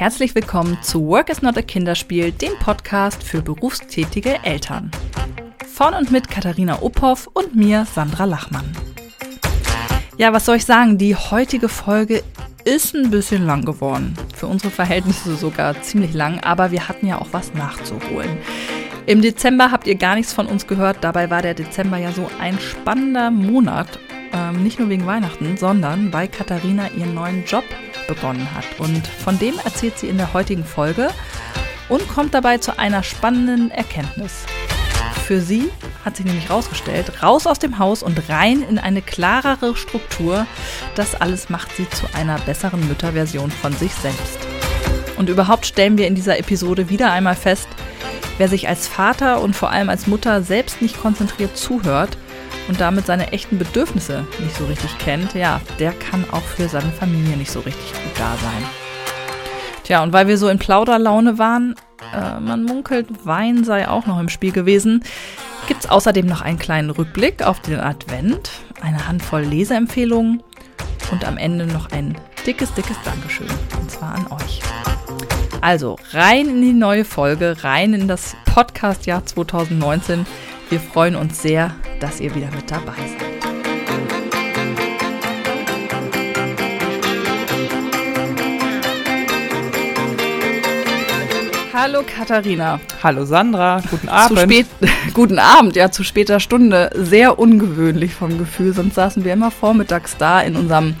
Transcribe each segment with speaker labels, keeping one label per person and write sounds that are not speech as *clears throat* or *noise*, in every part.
Speaker 1: Herzlich willkommen zu Work is not a Kinderspiel, dem Podcast für berufstätige Eltern. Von und mit Katharina Uphoff und mir, Sandra Lachmann. Ja, was soll ich sagen? Die heutige Folge ist ein bisschen lang geworden. Für unsere Verhältnisse sogar ziemlich lang, aber wir hatten ja auch was nachzuholen. Im Dezember habt ihr gar nichts von uns gehört. Dabei war der Dezember ja so ein spannender Monat. Ähm, nicht nur wegen Weihnachten, sondern weil Katharina ihren neuen Job begonnen hat. Und von dem erzählt sie in der heutigen Folge und kommt dabei zu einer spannenden Erkenntnis. Für sie hat sich nämlich herausgestellt, raus aus dem Haus und rein in eine klarere Struktur. Das alles macht sie zu einer besseren Mütterversion von sich selbst. Und überhaupt stellen wir in dieser Episode wieder einmal fest, wer sich als Vater und vor allem als Mutter selbst nicht konzentriert zuhört und damit seine echten Bedürfnisse nicht so richtig kennt, ja, der kann auch für seine Familie nicht so richtig gut da sein. Tja, und weil wir so in Plauderlaune waren, äh, man munkelt, Wein sei auch noch im Spiel gewesen, gibt es außerdem noch einen kleinen Rückblick auf den Advent, eine Handvoll Leseempfehlungen und am Ende noch ein dickes, dickes Dankeschön. Und zwar an euch. Also rein in die neue Folge, rein in das Podcast-Jahr 2019. Wir freuen uns sehr, dass ihr wieder mit dabei seid. Hallo Katharina.
Speaker 2: Hallo Sandra, guten Abend.
Speaker 1: Zu spät, *laughs* guten Abend, ja, zu später Stunde. Sehr ungewöhnlich vom Gefühl, sonst saßen wir immer vormittags da in unserem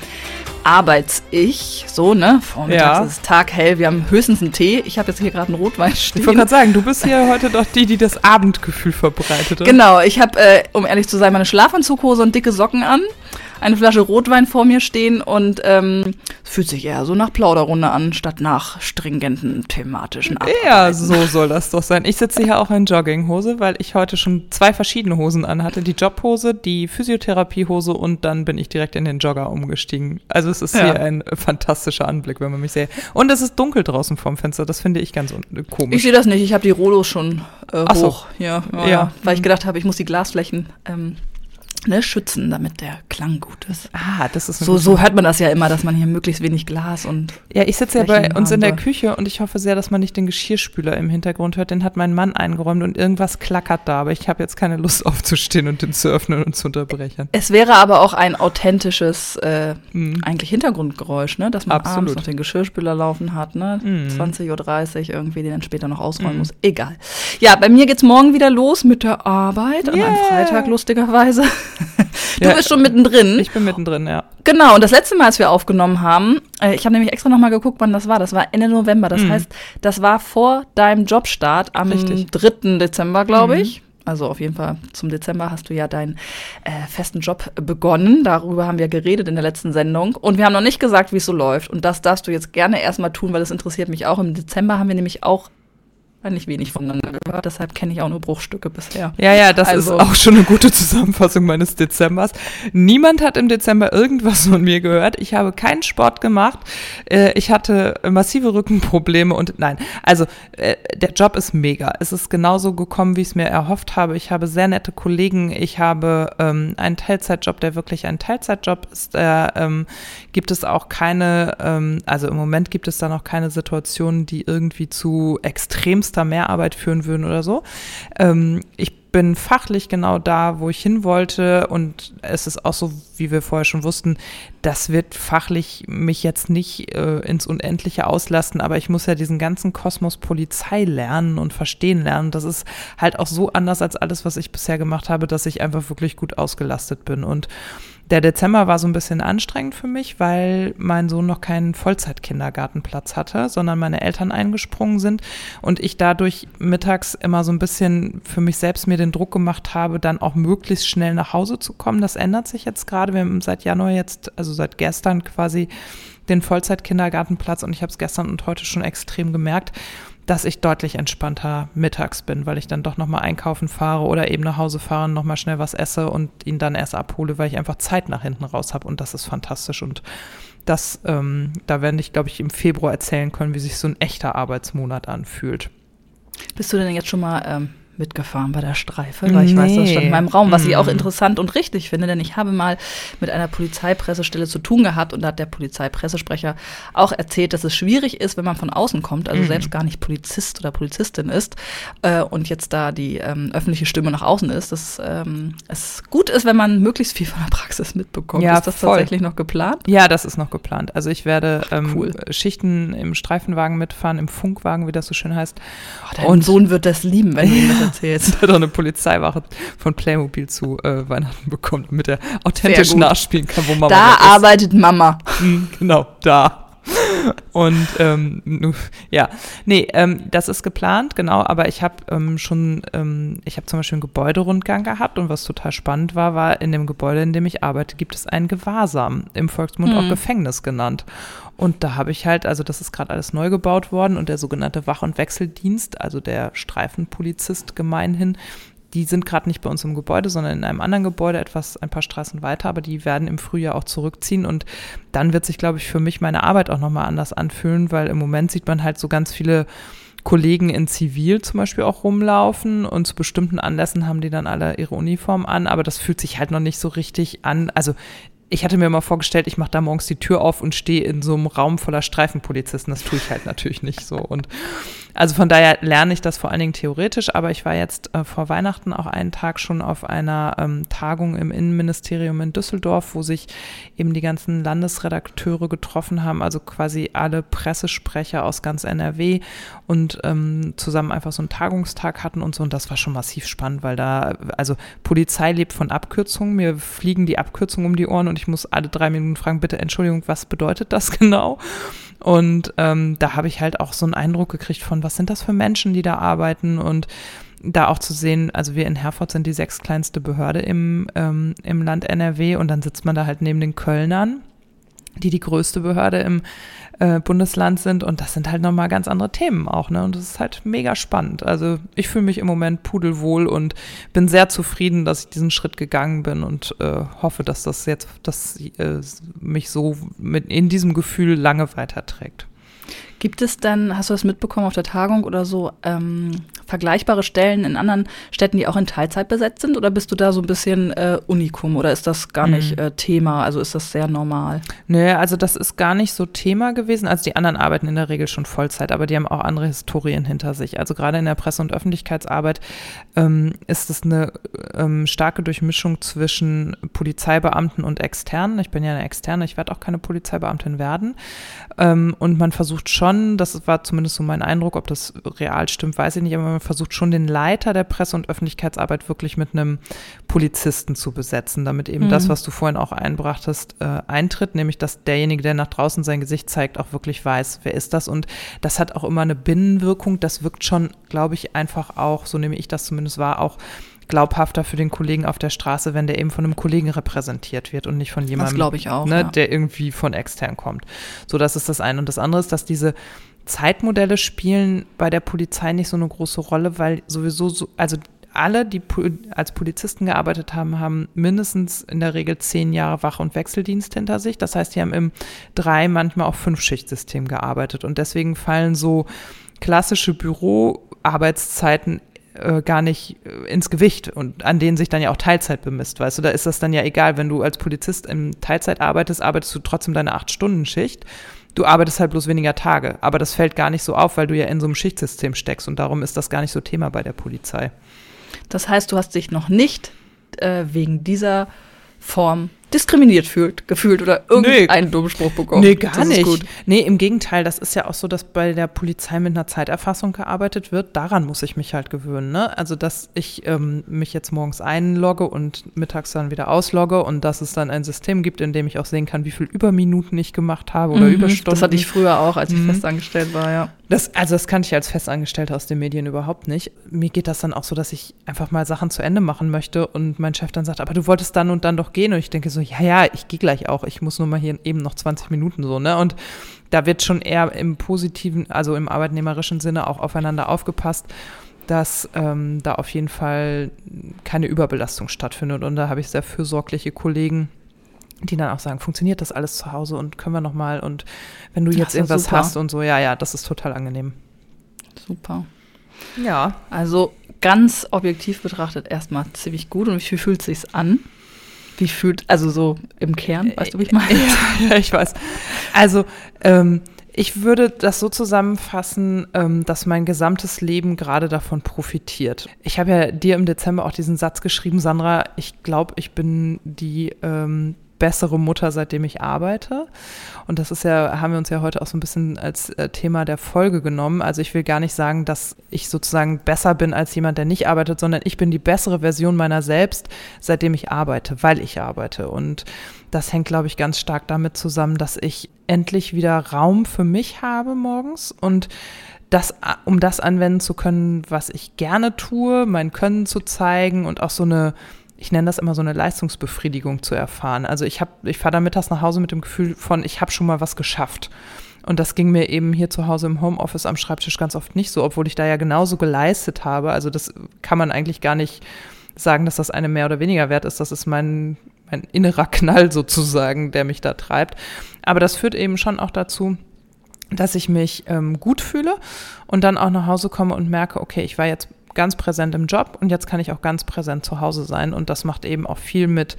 Speaker 1: Arbeits-Ich. So, ne? Vormittags ja. ist es taghell, wir haben höchstens einen Tee. Ich habe jetzt hier gerade einen Rotwein stehen.
Speaker 2: Ich wollte gerade sagen, du bist hier heute doch die, die das Abendgefühl verbreitet.
Speaker 1: Genau, ich habe, äh, um ehrlich zu sein, meine Schlafanzughose und dicke Socken an eine Flasche Rotwein vor mir stehen und ähm, fühlt sich eher so nach Plauderrunde an, statt nach stringenten thematischen
Speaker 2: Abarbeiten. Ja, so soll das doch sein. Ich sitze hier auch in Jogginghose, weil ich heute schon zwei verschiedene Hosen anhatte. Die Jobhose, die Physiotherapiehose und dann bin ich direkt in den Jogger umgestiegen. Also es ist ja. hier ein fantastischer Anblick, wenn man mich sieht. Und es ist dunkel draußen vorm Fenster, das finde ich ganz komisch.
Speaker 1: Ich sehe das nicht, ich habe die Rolos schon äh, hoch. So. Ja, ja, ja, weil ich gedacht habe, ich muss die Glasflächen ähm, ne, schützen, damit der Klang gut ist.
Speaker 2: Ah, das ist
Speaker 1: so. So hört man das ja immer, dass man hier möglichst wenig Glas und.
Speaker 2: Ja, ich sitze ja bei uns in der Küche und ich hoffe sehr, dass man nicht den Geschirrspüler im Hintergrund hört. Den hat mein Mann eingeräumt und irgendwas klackert da, aber ich habe jetzt keine Lust *laughs* aufzustehen und den zu öffnen und zu unterbrechen.
Speaker 1: Es wäre aber auch ein authentisches, äh, mhm. eigentlich Hintergrundgeräusch, ne, dass man Absolut. abends noch den Geschirrspüler laufen hat, ne, mhm. 20:30 Uhr irgendwie, den dann später noch ausräumen mhm. muss. Egal. Ja, bei mir geht's morgen wieder los mit der Arbeit yeah. an einem Freitag lustigerweise. Du ja, bist schon mittendrin.
Speaker 2: Ich bin mittendrin, ja.
Speaker 1: Genau, und das letzte Mal, als wir aufgenommen haben, äh, ich habe nämlich extra nochmal geguckt, wann das war. Das war Ende November. Das mhm. heißt, das war vor deinem Jobstart am Richtig. 3. Dezember, glaube mhm. ich. Also auf jeden Fall zum Dezember hast du ja deinen äh, festen Job begonnen. Darüber haben wir geredet in der letzten Sendung. Und wir haben noch nicht gesagt, wie es so läuft. Und das darfst du jetzt gerne erstmal tun, weil das interessiert mich auch. Im Dezember haben wir nämlich auch nicht wenig voneinander gehört, deshalb kenne ich auch nur Bruchstücke bisher.
Speaker 2: Ja, ja, das also. ist auch schon eine gute Zusammenfassung meines Dezembers. Niemand hat im Dezember irgendwas von mir gehört. Ich habe keinen Sport gemacht. Äh, ich hatte massive Rückenprobleme und nein, also äh, der Job ist mega. Es ist genauso gekommen, wie ich es mir erhofft habe. Ich habe sehr nette Kollegen. Ich habe ähm, einen Teilzeitjob, der wirklich ein Teilzeitjob ist. Da ähm, gibt es auch keine, ähm, also im Moment gibt es da noch keine Situation, die irgendwie zu extremst da Mehrarbeit führen würden oder so. Ähm, ich bin fachlich genau da, wo ich hin wollte und es ist auch so, wie wir vorher schon wussten, das wird fachlich mich jetzt nicht äh, ins Unendliche auslasten, aber ich muss ja diesen ganzen Kosmos Polizei lernen und verstehen lernen. Das ist halt auch so anders als alles, was ich bisher gemacht habe, dass ich einfach wirklich gut ausgelastet bin und der Dezember war so ein bisschen anstrengend für mich, weil mein Sohn noch keinen Vollzeitkindergartenplatz hatte, sondern meine Eltern eingesprungen sind und ich dadurch mittags immer so ein bisschen für mich selbst mir den Druck gemacht habe, dann auch möglichst schnell nach Hause zu kommen. Das ändert sich jetzt gerade. Wir haben seit Januar jetzt, also seit gestern quasi den Vollzeitkindergartenplatz und ich habe es gestern und heute schon extrem gemerkt dass ich deutlich entspannter mittags bin, weil ich dann doch nochmal einkaufen fahre oder eben nach Hause fahre und nochmal schnell was esse und ihn dann erst abhole, weil ich einfach Zeit nach hinten raus habe und das ist fantastisch und das, ähm, da werde ich, glaube ich, im Februar erzählen können, wie sich so ein echter Arbeitsmonat anfühlt.
Speaker 1: Bist du denn jetzt schon mal ähm, mitgefahren bei der Streife, weil ich weiß, das stand in meinem Raum, was ich auch
Speaker 2: Mm.
Speaker 1: interessant und richtig finde, denn ich habe mal mit einer Polizeipressestelle zu tun gehabt und da hat der Polizeipressesprecher auch erzählt, dass es schwierig ist, wenn man von außen kommt, also
Speaker 2: Mhm.
Speaker 1: selbst gar nicht Polizist oder Polizistin ist äh, und jetzt da die ähm, öffentliche Stimme nach außen ist, dass ähm, es gut ist, wenn man möglichst viel von der Praxis mitbekommt.
Speaker 2: Ja,
Speaker 1: ist das
Speaker 2: voll.
Speaker 1: tatsächlich noch geplant?
Speaker 2: Ja, das ist noch geplant. Also ich werde ähm,
Speaker 1: cool.
Speaker 2: Schichten im Streifenwagen mitfahren, im Funkwagen, wie das so schön heißt.
Speaker 1: Oh, dein
Speaker 2: Und-
Speaker 1: Sohn wird das lieben, wenn du ihm das erzählst. *laughs*
Speaker 2: Der hat auch eine Polizeiwache von Playmobil zu äh, Weihnachten bekommen, damit er authentisch nachspielen kann, wo Mama
Speaker 1: Da arbeitet Mama. *laughs*
Speaker 2: Genau, da. Und ähm, ja, nee, ähm, das ist geplant, genau, aber ich habe ähm, schon, ähm, ich habe zum Beispiel einen Gebäuderundgang gehabt und was total spannend war, war, in dem Gebäude, in dem ich arbeite, gibt es ein Gewahrsam, im Volksmund auch
Speaker 1: Mhm.
Speaker 2: Gefängnis genannt. Und da habe ich halt, also das ist gerade alles neu gebaut worden und der sogenannte Wach- und Wechseldienst, also der Streifenpolizist gemeinhin, die sind gerade nicht bei uns im Gebäude, sondern in einem anderen Gebäude, etwas ein paar Straßen weiter, aber die werden im Frühjahr auch zurückziehen und dann wird sich, glaube ich, für mich meine Arbeit auch nochmal anders anfühlen, weil im Moment sieht man halt so ganz viele Kollegen in Zivil zum Beispiel auch rumlaufen und zu bestimmten Anlässen haben die dann alle ihre Uniform an, aber das fühlt sich halt noch nicht so richtig an. Also ich hatte mir mal vorgestellt, ich mache da morgens die Tür auf und stehe in so einem Raum voller Streifenpolizisten. Das tue ich halt natürlich nicht so. Und also von daher lerne ich das vor allen Dingen theoretisch, aber ich war jetzt äh, vor Weihnachten auch einen Tag schon auf einer ähm, Tagung im Innenministerium in Düsseldorf, wo sich eben die ganzen Landesredakteure getroffen haben, also quasi alle Pressesprecher aus ganz NRW und ähm, zusammen einfach so einen Tagungstag hatten und so. Und das war schon massiv spannend, weil da, also Polizei lebt von Abkürzungen. Mir fliegen die Abkürzungen um die Ohren und ich muss alle drei Minuten fragen, bitte Entschuldigung, was bedeutet das *laughs* genau? Und ähm, da habe ich halt auch so einen Eindruck gekriegt von, was sind das für Menschen, die da arbeiten? Und da auch zu sehen, also wir in Herford sind die sechstkleinste Behörde im, ähm, im Land NRW und dann sitzt man da halt neben den Kölnern, die die größte Behörde im äh, Bundesland sind und das sind halt nochmal ganz andere Themen auch, ne? Und das ist halt mega spannend. Also ich fühle mich im Moment pudelwohl und bin sehr zufrieden, dass ich diesen Schritt gegangen bin und äh, hoffe, dass das jetzt, dass äh, mich so mit in diesem Gefühl lange weiterträgt.
Speaker 1: Gibt es dann, hast du das mitbekommen auf der Tagung oder so, ähm, vergleichbare Stellen in anderen Städten, die auch in Teilzeit besetzt sind? Oder bist du da so ein bisschen äh, Unikum oder ist das gar nicht
Speaker 2: Mhm.
Speaker 1: äh, Thema? Also ist das sehr normal?
Speaker 2: Nö, also das ist gar nicht so Thema gewesen. Also die anderen arbeiten in der Regel schon Vollzeit, aber die haben auch andere Historien hinter sich. Also gerade in der Presse- und Öffentlichkeitsarbeit ähm, ist es eine ähm, starke Durchmischung zwischen Polizeibeamten und Externen. Ich bin ja eine Externe, ich werde auch keine Polizeibeamtin werden. Ähm, und man versucht schon, das war zumindest so mein Eindruck, ob das real stimmt, weiß ich nicht, aber man versucht schon den Leiter der Presse- und Öffentlichkeitsarbeit wirklich mit einem Polizisten zu besetzen, damit eben
Speaker 1: Mhm.
Speaker 2: das, was du vorhin auch einbrachtest, äh, eintritt, nämlich dass derjenige, der nach draußen sein Gesicht zeigt, auch wirklich weiß, wer ist das. Und das hat auch immer eine Binnenwirkung. Das wirkt schon, glaube ich, einfach auch, so nehme ich das zumindest wahr, auch glaubhafter für den Kollegen auf der Straße, wenn der eben von einem Kollegen repräsentiert wird und nicht von jemandem,
Speaker 1: glaube ich auch,
Speaker 2: ne,
Speaker 1: ja.
Speaker 2: der irgendwie von extern kommt. So, das ist das eine. Und das andere ist, dass diese Zeitmodelle spielen bei der Polizei nicht so eine große Rolle, weil sowieso so, also alle, die als Polizisten gearbeitet haben, haben mindestens in der Regel zehn Jahre Wach- und Wechseldienst hinter sich. Das heißt, die haben im drei, manchmal auch fünf Schichtsystem gearbeitet. Und deswegen fallen so klassische Büroarbeitszeiten äh, gar nicht äh, ins Gewicht und an denen sich dann ja auch Teilzeit bemisst, weißt du, da ist das dann ja egal, wenn du als Polizist in Teilzeit arbeitest, arbeitest du trotzdem deine Acht-Stunden-Schicht. Du arbeitest halt bloß weniger Tage, aber das fällt gar nicht so auf, weil du ja in so einem Schichtsystem steckst und darum ist das gar nicht so Thema bei der Polizei.
Speaker 1: Das heißt, du hast dich noch nicht äh, wegen dieser Form diskriminiert fühlt, gefühlt oder irgendeinen dummen Spruch bekommen.
Speaker 2: Nee, gar
Speaker 1: Das
Speaker 2: nicht.
Speaker 1: gut.
Speaker 2: Nee, im Gegenteil, das ist ja auch so, dass bei der Polizei mit einer Zeiterfassung gearbeitet wird. Daran muss ich mich halt gewöhnen. Ne? Also, dass ich ähm, mich jetzt morgens einlogge und mittags dann wieder auslogge und dass es dann ein System gibt, in dem ich auch sehen kann, wie viel Überminuten ich gemacht habe oder
Speaker 1: Mhm.
Speaker 2: Überstunden.
Speaker 1: Das hatte ich früher auch, als ich
Speaker 2: Mhm.
Speaker 1: festangestellt war, ja.
Speaker 2: Das, also das kannte ich als Festangestellter aus den Medien überhaupt nicht. Mir geht das dann auch so, dass ich einfach mal Sachen zu Ende machen möchte und mein Chef dann sagt, aber du wolltest dann und dann doch gehen. Und ich denke so, ja, ja, ich gehe gleich auch. Ich muss nur mal hier eben noch 20 Minuten so, ne? Und da wird schon eher im positiven, also im arbeitnehmerischen Sinne auch aufeinander aufgepasst, dass ähm, da auf jeden Fall keine Überbelastung stattfindet. Und da habe ich sehr fürsorgliche Kollegen, die dann auch sagen, funktioniert das alles zu Hause und können wir noch mal und wenn du jetzt irgendwas
Speaker 1: super.
Speaker 2: hast und so, ja, ja, das ist total angenehm.
Speaker 1: Super.
Speaker 2: Ja.
Speaker 1: Also ganz objektiv betrachtet erstmal ziemlich gut. Und wie fühlt es sich an? Wie fühlt, also so im Kern, weißt du, wie ich meine? *laughs*
Speaker 2: Ja, *laughs* ja ich weiß. Also, ähm, ich würde das so zusammenfassen, ähm, dass mein gesamtes Leben gerade davon profitiert. Ich habe ja dir im Dezember auch diesen Satz geschrieben, Sandra, ich glaube, ich bin die ähm, bessere Mutter, seitdem ich arbeite. Und das ist ja, haben wir uns ja heute auch so ein bisschen als äh, Thema der Folge genommen. Also ich will gar nicht sagen, dass ich sozusagen besser bin als jemand, der nicht arbeitet, sondern ich bin die bessere Version meiner selbst, seitdem ich arbeite, weil ich arbeite. Und das hängt, glaube ich, ganz stark damit zusammen, dass ich endlich wieder Raum für mich habe morgens und das, um das anwenden zu können, was ich gerne tue, mein Können zu zeigen und auch so eine ich nenne das immer so eine Leistungsbefriedigung zu erfahren. Also ich habe, ich fahre da mittags nach Hause mit dem Gefühl von, ich habe schon mal was geschafft. Und das ging mir eben hier zu Hause im Homeoffice am Schreibtisch ganz oft nicht so, obwohl ich da ja genauso geleistet habe. Also das kann man eigentlich gar nicht sagen, dass das eine mehr oder weniger wert ist. Das ist mein, mein innerer Knall sozusagen, der mich da treibt. Aber das führt eben schon auch dazu, dass ich mich ähm, gut fühle und dann auch nach Hause komme und merke, okay, ich war jetzt ganz präsent im Job und jetzt kann ich auch ganz präsent zu Hause sein. Und das macht eben auch viel mit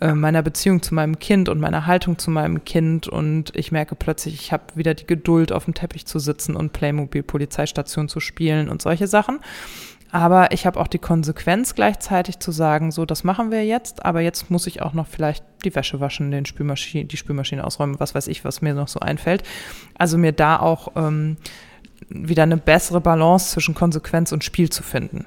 Speaker 2: äh, meiner Beziehung zu meinem Kind und meiner Haltung zu meinem Kind. Und ich merke plötzlich, ich habe wieder die Geduld, auf dem Teppich zu sitzen und Playmobil Polizeistation zu spielen und solche Sachen. Aber ich habe auch die Konsequenz gleichzeitig zu sagen, so, das machen wir jetzt, aber jetzt muss ich auch noch vielleicht die Wäsche waschen, den Spülmaschine, die Spülmaschine ausräumen, was weiß ich, was mir noch so einfällt. Also mir da auch ähm, wieder eine bessere Balance zwischen Konsequenz und Spiel zu finden.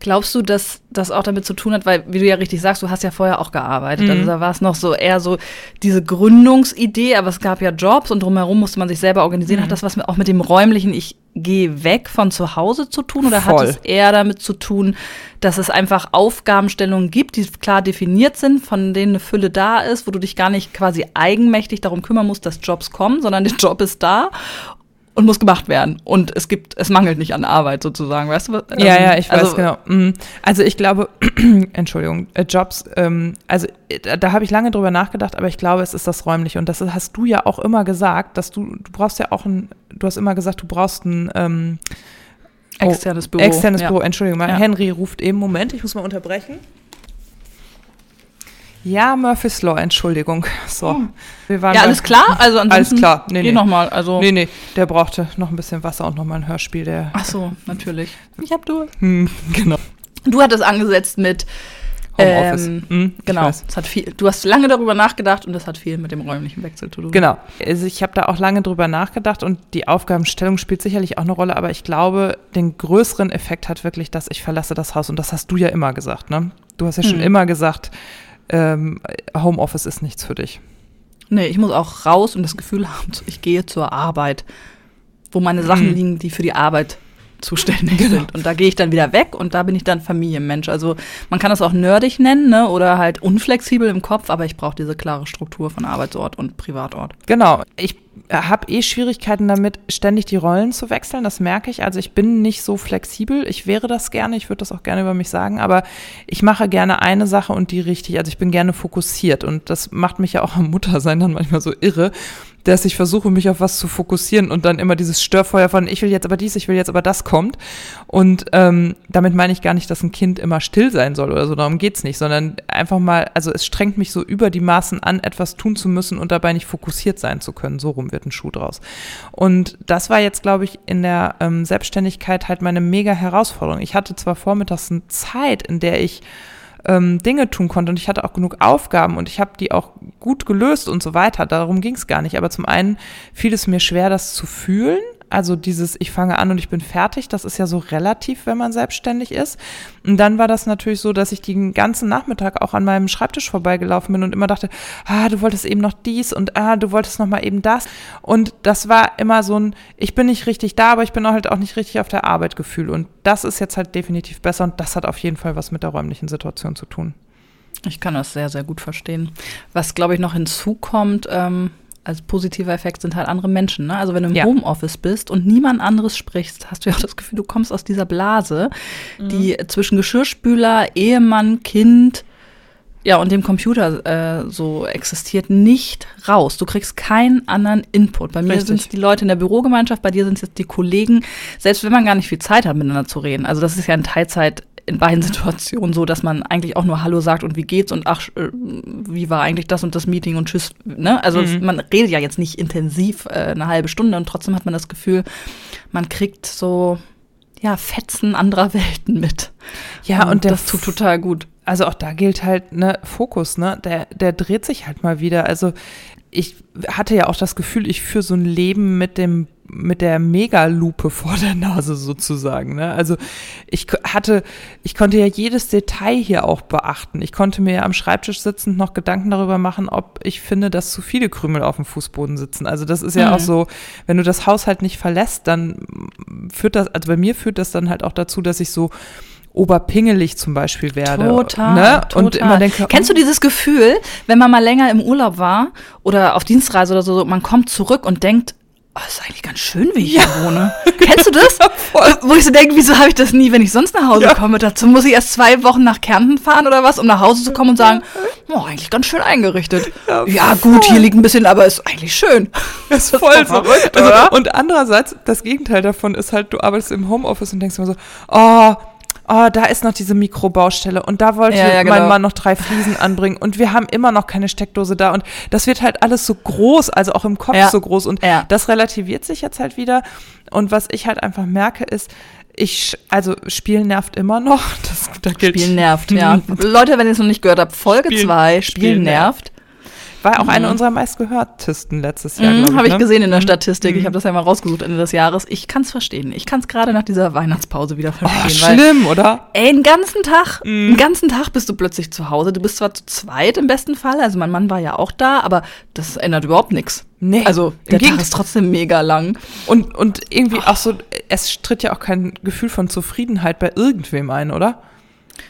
Speaker 1: Glaubst du, dass das auch damit zu tun hat, weil, wie du ja richtig sagst, du hast ja vorher auch gearbeitet.
Speaker 2: Mhm.
Speaker 1: Also da war es noch so eher so diese Gründungsidee, aber es gab ja Jobs und drumherum musste man sich selber organisieren.
Speaker 2: Mhm.
Speaker 1: Hat das was mit, auch mit dem räumlichen Ich gehe weg von zu Hause zu tun oder
Speaker 2: Voll.
Speaker 1: hat es eher damit zu tun, dass es einfach Aufgabenstellungen gibt, die klar definiert sind, von denen eine Fülle da ist, wo du dich gar nicht quasi eigenmächtig darum kümmern musst, dass Jobs kommen, sondern der *laughs* Job ist da und muss gemacht werden. Und es gibt, es mangelt nicht an Arbeit sozusagen, weißt du? was?
Speaker 2: Ja, ja, ich weiß
Speaker 1: also,
Speaker 2: genau. Mhm. Also ich glaube, *clears throat* Entschuldigung, äh, Jobs, ähm, also äh, da, habe ich lange drüber nachgedacht, aber ich glaube, es ist das räumliche. Und das hast du ja auch immer gesagt, dass du, du brauchst ja auch ein, du hast immer gesagt, du brauchst ein ähm, oh,
Speaker 1: Externes Büro.
Speaker 2: externes
Speaker 1: ja.
Speaker 2: Büro. Entschuldigung, mal.
Speaker 1: Ja.
Speaker 2: Henry ruft eben, Moment, ich muss mal unterbrechen. Ja, Murphy's Law, Entschuldigung. *laughs* So. Wir waren
Speaker 1: Ja, alles klar? Also ansonsten
Speaker 2: Alles klar. Nee, nee.
Speaker 1: noch mal. Also,
Speaker 2: Nee, nee, der brauchte noch ein bisschen Wasser und noch mal ein Hörspiel, der.
Speaker 1: Ach so, natürlich. Ich hab du.
Speaker 2: Hm, *laughs* genau.
Speaker 1: Du hattest angesetzt mit
Speaker 2: Homeoffice.
Speaker 1: Ähm,
Speaker 2: Hm,
Speaker 1: genau. Es hat viel. Du hast lange darüber nachgedacht und das hat viel mit dem räumlichen Wechsel zu tun.
Speaker 2: Genau. Also ich habe da auch lange drüber nachgedacht und die Aufgabenstellung spielt sicherlich auch eine Rolle, aber ich glaube, den größeren Effekt hat wirklich, dass ich verlasse das Haus und das hast du ja immer gesagt, ne? Du hast ja schon
Speaker 1: Hm.
Speaker 2: immer gesagt, ähm, Homeoffice ist nichts für dich.
Speaker 1: Nee, ich muss auch raus und das Gefühl haben, ich gehe zur Arbeit, wo meine Sachen
Speaker 2: Mhm.
Speaker 1: liegen, die für die Arbeit zuständig
Speaker 2: Genau.
Speaker 1: sind. Und da gehe ich dann wieder weg und da bin ich dann Familienmensch. Also man kann das auch nerdig nennen, ne? Oder halt unflexibel im Kopf, aber ich brauche diese klare Struktur von Arbeitsort und Privatort.
Speaker 2: Genau. Ich habe eh Schwierigkeiten damit, ständig die Rollen zu wechseln. Das merke ich. Also ich bin nicht so flexibel. Ich wäre das gerne. Ich würde das auch gerne über mich sagen. Aber ich mache gerne eine Sache und die richtig. Also ich bin gerne fokussiert. Und das macht mich ja auch am Muttersein dann manchmal so irre, dass ich versuche, mich auf was zu fokussieren und dann immer dieses Störfeuer von ich will jetzt aber dies, ich will jetzt aber das kommt. Und ähm, damit meine ich gar nicht, dass ein Kind immer still sein soll oder so, darum geht's nicht, sondern einfach mal, also es strengt mich so über die Maßen an, etwas tun zu müssen und dabei nicht fokussiert sein zu können. So rum wird ein Schuh draus. Und das war jetzt, glaube ich, in der ähm, Selbstständigkeit halt meine mega Herausforderung. Ich hatte zwar vormittags eine Zeit, in der ich ähm, Dinge tun konnte und ich hatte auch genug Aufgaben und ich habe die auch gut gelöst und so weiter. Darum ging es gar nicht. Aber zum einen fiel es mir schwer, das zu fühlen. Also dieses, ich fange an und ich bin fertig, das ist ja so relativ, wenn man selbstständig ist. Und dann war das natürlich so, dass ich den ganzen Nachmittag auch an meinem Schreibtisch vorbeigelaufen bin und immer dachte, ah, du wolltest eben noch dies und ah, du wolltest noch mal eben das. Und das war immer so ein, ich bin nicht richtig da, aber ich bin halt auch nicht richtig auf der Arbeit Gefühl. Und das ist jetzt halt definitiv besser und das hat auf jeden Fall was mit der räumlichen Situation zu tun.
Speaker 1: Ich kann das sehr, sehr gut verstehen. Was, glaube ich, noch hinzukommt, ähm, als positiver Effekt sind halt andere Menschen. Ne? Also wenn du im
Speaker 2: Ja.
Speaker 1: Homeoffice bist und niemand anderes sprichst, hast du ja auch das Gefühl, du kommst aus dieser Blase, die zwischen Geschirrspüler, Ehemann, Kind, ja, und dem Computer äh, so existiert, nicht raus. Du kriegst keinen anderen Input. Bei mir sind es die Leute in der Bürogemeinschaft, bei dir sind es jetzt die Kollegen, selbst wenn man gar nicht viel Zeit hat, miteinander zu reden. Also das ist ja in Teilzeit in beiden Situationen so, dass man eigentlich auch nur Hallo sagt und wie geht's und ach, äh, wie war eigentlich das und das Meeting und tschüss. Ne? Also mhm. man redet ja jetzt nicht intensiv äh, eine halbe Stunde und trotzdem hat man das Gefühl, man kriegt so ja Fetzen anderer *laughs* Welten mit.
Speaker 2: Ja, und, und das tut total gut. Also auch da gilt halt ne Fokus, ne? Der der dreht sich halt mal wieder. Also ich hatte ja auch das Gefühl, ich führe so ein Leben mit dem mit der Megalupe *laughs* vor der Nase sozusagen. Ne? Also ich hatte, ich konnte ja jedes Detail hier auch beachten. Ich konnte mir ja am Schreibtisch sitzend noch Gedanken darüber machen, ob ich finde, dass zu viele Krümel auf dem Fußboden sitzen. Also das ist ja mhm. auch so, wenn du das Haus halt nicht verlässt, dann führt das, also bei mir führt das dann halt auch dazu, dass ich so oberpingelig zum Beispiel werde.
Speaker 1: Total, ne? total. Und immer denke, Kennst du dieses Gefühl, wenn man mal länger im Urlaub war oder auf Dienstreise oder so, man kommt zurück und denkt, oh, ist eigentlich ganz schön, wie ich ja. hier wohne. Kennst du das? *laughs* Ja, Wo ich so denke, wieso habe ich das nie, wenn ich sonst nach Hause ja. komme? Dazu muss ich erst zwei Wochen nach Kärnten fahren oder was, um nach Hause zu kommen und sagen, oh, eigentlich ganz schön eingerichtet. Ja, gut, hier liegt ein bisschen, aber ist eigentlich schön.
Speaker 2: Das *laughs* ist voll so. *laughs* Verrückt, also, und andererseits, das Gegenteil davon ist halt, du arbeitest im Homeoffice und denkst immer so, oh, oh, da ist noch diese Mikrobaustelle und da wollte ja, ja, genau. mein Mann noch drei Fliesen *laughs* anbringen und wir haben immer noch keine Steckdose da und das wird halt alles so groß, also auch im Kopf ja. so groß und das relativiert sich jetzt halt wieder und was ich halt einfach merke ist, ich, also Spielen nervt immer noch. *laughs*
Speaker 1: Das, da Spielen nervt, ja. *laughs* Leute, wenn ihr es noch nicht gehört habt, Folge 2, Spielen, Spielen nervt.
Speaker 2: War auch mhm. eine unserer meistgehörtesten letztes Jahr.
Speaker 1: Mhm, Habe ich ne? gesehen in der mhm. Statistik. Ich mhm. habe das ja mal rausgesucht Ende des Jahres. Ich kann es verstehen. Ich kann es gerade nach dieser Weihnachtspause wieder oh, verstehen.
Speaker 2: Oh, schlimm, oder?
Speaker 1: Ey, einen ganzen Tag, mhm. einen ganzen Tag bist du plötzlich zu Hause. Du bist zwar zu zweit im besten Fall, also mein Mann war ja auch da, aber das ändert überhaupt nichts. Nee, also der Tag ist trotzdem mega lang.
Speaker 2: Und, und irgendwie oh. auch so, es tritt ja auch kein Gefühl von Zufriedenheit bei irgendwem ein, oder?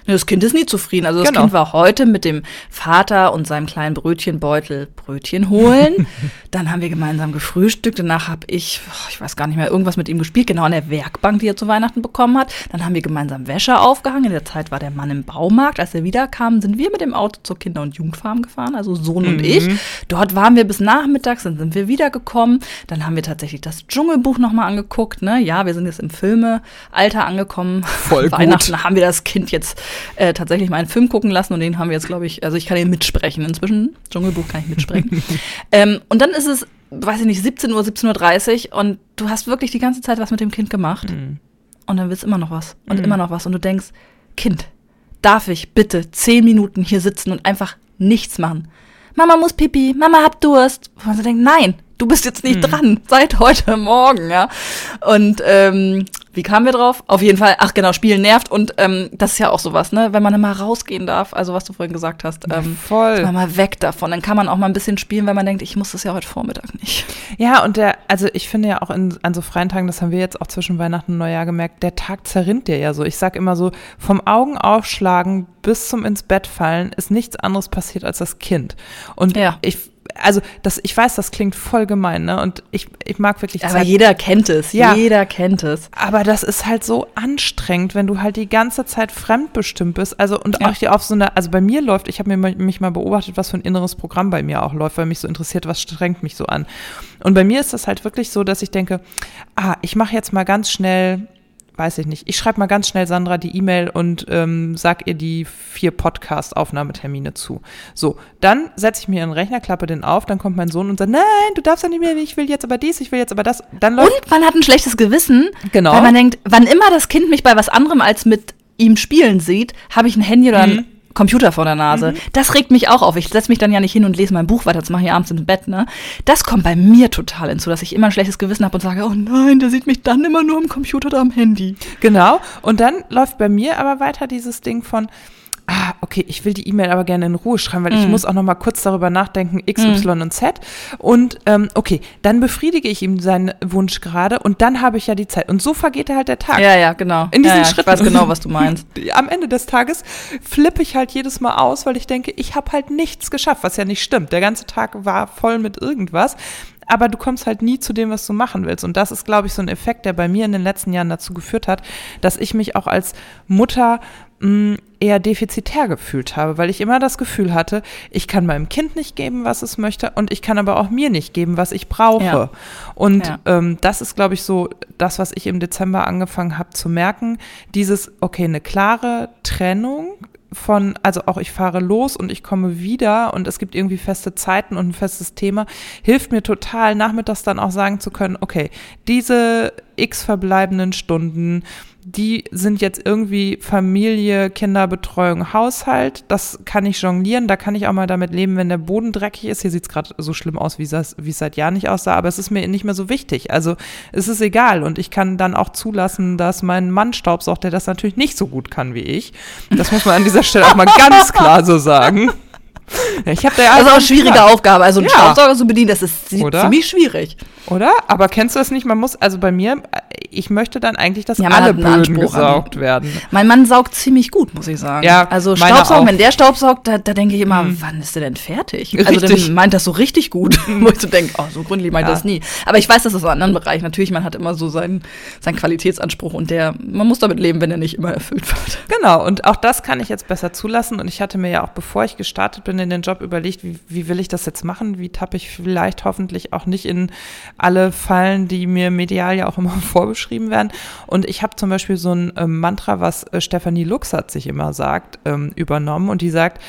Speaker 1: Das Kind ist nie zufrieden. Also das genau. Kind war heute mit dem Vater und seinem kleinen Brötchenbeutel Brötchen holen. *laughs* Dann haben wir gemeinsam gefrühstückt. Danach habe ich, ich weiß gar nicht mehr, irgendwas mit ihm gespielt, genau an der Werkbank, die er zu Weihnachten bekommen hat. Dann haben wir gemeinsam Wäsche aufgehangen. In der Zeit war der Mann im Baumarkt. Als er wiederkam, sind wir mit dem Auto zur Kinder- und Jugendfarm gefahren, also Sohn mhm. und ich. Dort waren wir bis nachmittags, dann sind wir wiedergekommen. Dann haben wir tatsächlich das Dschungelbuch nochmal angeguckt. Ne? Ja, wir sind jetzt im Filmealter angekommen.
Speaker 2: Voll *laughs*
Speaker 1: Weihnachten gut. haben wir das Kind jetzt äh, tatsächlich mal einen Film gucken lassen und den haben wir jetzt, glaube ich, also ich kann ihn mitsprechen inzwischen. Dschungelbuch kann ich mitsprechen. *laughs* ähm, und dann ist es, weiß ich nicht, 17 Uhr, 17.30 Uhr und du hast wirklich die ganze Zeit was mit dem Kind gemacht. Mhm. Und dann willst immer noch was und mhm. immer noch was. Und du denkst, Kind, darf ich bitte zehn Minuten hier sitzen und einfach nichts machen? Mama muss pipi, Mama hab Durst. Und man denkt, nein, du bist jetzt nicht mhm. dran, seit heute Morgen, ja. Und ähm, wie kamen wir drauf? Auf jeden Fall, ach genau, Spielen nervt und ähm, das ist ja auch sowas, ne? Wenn man immer rausgehen darf, also was du vorhin gesagt hast, ähm, ja,
Speaker 2: voll.
Speaker 1: mal weg davon. Dann kann man auch mal ein bisschen spielen, wenn man denkt, ich muss das ja heute Vormittag nicht.
Speaker 2: Ja, und der, also ich finde ja auch in, an so freien Tagen, das haben wir jetzt auch zwischen Weihnachten und Neujahr gemerkt, der Tag zerrinnt dir ja so. Ich sag immer so, vom Augen aufschlagen bis zum ins Bett fallen ist nichts anderes passiert als das Kind. Und ja. ich also das, ich weiß, das klingt voll gemein, ne? Und ich, ich mag wirklich.
Speaker 1: Aber Zeit. jeder kennt es, ja. jeder kennt es.
Speaker 2: Aber das ist halt so anstrengend, wenn du halt die ganze Zeit fremdbestimmt bist. Also und ja. auch die auf so eine, also bei mir läuft, ich habe mir mich mal beobachtet, was für ein inneres Programm bei mir auch läuft, weil mich so interessiert, was strengt mich so an. Und bei mir ist das halt wirklich so, dass ich denke, ah, ich mache jetzt mal ganz schnell weiß ich nicht. Ich schreibe mal ganz schnell Sandra die E-Mail und ähm, sag ihr die vier Podcast-Aufnahmetermine zu. So, dann setze ich mir einen Rechner, klappe den auf, dann kommt mein Sohn und sagt, nein, du darfst ja nicht mehr, ich will jetzt aber dies, ich will jetzt aber das. Dann
Speaker 1: läuft und man hat ein schlechtes Gewissen,
Speaker 2: genau.
Speaker 1: weil man denkt, wann immer das Kind mich bei was anderem als mit ihm spielen sieht, habe ich ein Handy oder ein mhm. Computer vor der Nase. Mhm. Das regt mich auch auf. Ich setze mich dann ja nicht hin und lese mein Buch weiter, das mache ich abends im Bett, ne? Das kommt bei mir total hinzu, dass ich immer ein schlechtes Gewissen habe und sage, oh nein, der sieht mich dann immer nur am Computer oder am Handy.
Speaker 2: Genau. Und dann läuft bei mir aber weiter dieses Ding von, ah, okay, ich will die E-Mail aber gerne in Ruhe schreiben, weil mm. ich mhm. muss auch noch mal kurz darüber nachdenken, X, mm. Y und Z. Und ähm, okay, dann befriedige ich ihm seinen Wunsch gerade und dann habe ich ja die Zeit. Und so vergeht halt der Tag.
Speaker 1: Ja, ja, genau.
Speaker 2: In diesen
Speaker 1: ja,
Speaker 2: ja, Schritten.
Speaker 1: Ich weiß genau, was du *laughs* meinst.
Speaker 2: Am Ende des Tages flippe ich halt jedes Mal aus, weil ich denke, ich habe halt nichts geschafft, was ja nicht stimmt. Der ganze Tag war voll mit irgendwas aber du kommst halt nie zu dem, was du machen willst. Und das ist, glaube ich, so ein Effekt, der bei mir in den letzten Jahren dazu geführt hat, dass ich mich auch als Mutter mh, eher defizitär gefühlt habe, weil ich immer das Gefühl hatte, ich kann meinem Kind nicht geben, was es möchte und ich kann aber auch mir nicht geben, was ich brauche.
Speaker 1: Ja.
Speaker 2: Und
Speaker 1: Ja.
Speaker 2: ähm, das ist, glaube ich, so das, was ich im Dezember angefangen habe zu merken. Dieses, okay, eine klare Trennung von, also auch ich fahre los und ich komme wieder und es gibt irgendwie feste Zeiten und ein festes Thema, hilft mir total, nachmittags dann auch sagen zu können, okay, diese x verbleibenden Stunden, die sind jetzt irgendwie Familie, Kinderbetreuung, Haushalt. Das kann ich jonglieren. Da kann ich auch mal damit leben, wenn der Boden dreckig ist. Hier sieht es gerade so schlimm aus, wie es, seit Jahren nicht aussah. Aber es ist mir nicht mehr so wichtig. Also es ist egal. Und ich kann dann auch zulassen, dass mein Mann staubsaugt, der das natürlich nicht so gut kann wie ich. Das muss man an dieser Stelle auch mal ganz klar so sagen. *laughs* Ich habe da ja
Speaker 1: Das ist auch schwierige. Aufgabe. Also einen
Speaker 2: Ja.
Speaker 1: Staubsauger zu bedienen, das ist
Speaker 2: Oder?
Speaker 1: ziemlich schwierig.
Speaker 2: Oder? Aber kennst du das nicht? Man muss, also bei mir, ich möchte dann eigentlich, dass
Speaker 1: Ja,
Speaker 2: alle Böden
Speaker 1: Anspruch an-
Speaker 2: gesaugt werden.
Speaker 1: Mein Mann saugt ziemlich gut, muss ich sagen.
Speaker 2: Ja,
Speaker 1: also Staubsaugen, wenn der Staubsaugt, da, da denke ich immer, wann ist der denn fertig? Also
Speaker 2: Richtig.
Speaker 1: der meint das so richtig gut, *laughs* wo ich so denke, oh, so gründlich meint
Speaker 2: Ja.
Speaker 1: das nie. Aber ich weiß, dass das in anderen Bereichen natürlich, man hat immer so seinen, seinen Qualitätsanspruch und der, man muss damit leben, wenn er nicht immer erfüllt wird.
Speaker 2: Genau, und auch das kann ich jetzt besser zulassen. Und ich hatte mir ja auch, bevor ich gestartet bin in den Job, überlegt, wie, wie will ich das jetzt machen? Wie tappe ich vielleicht hoffentlich auch nicht in alle Fallen, die mir medial ja auch immer *laughs* vorbeschrieben werden. Und ich habe zum Beispiel so ein ähm, Mantra, was äh, Stefanie Luxert sich immer sagt, ähm, übernommen. Und die sagt,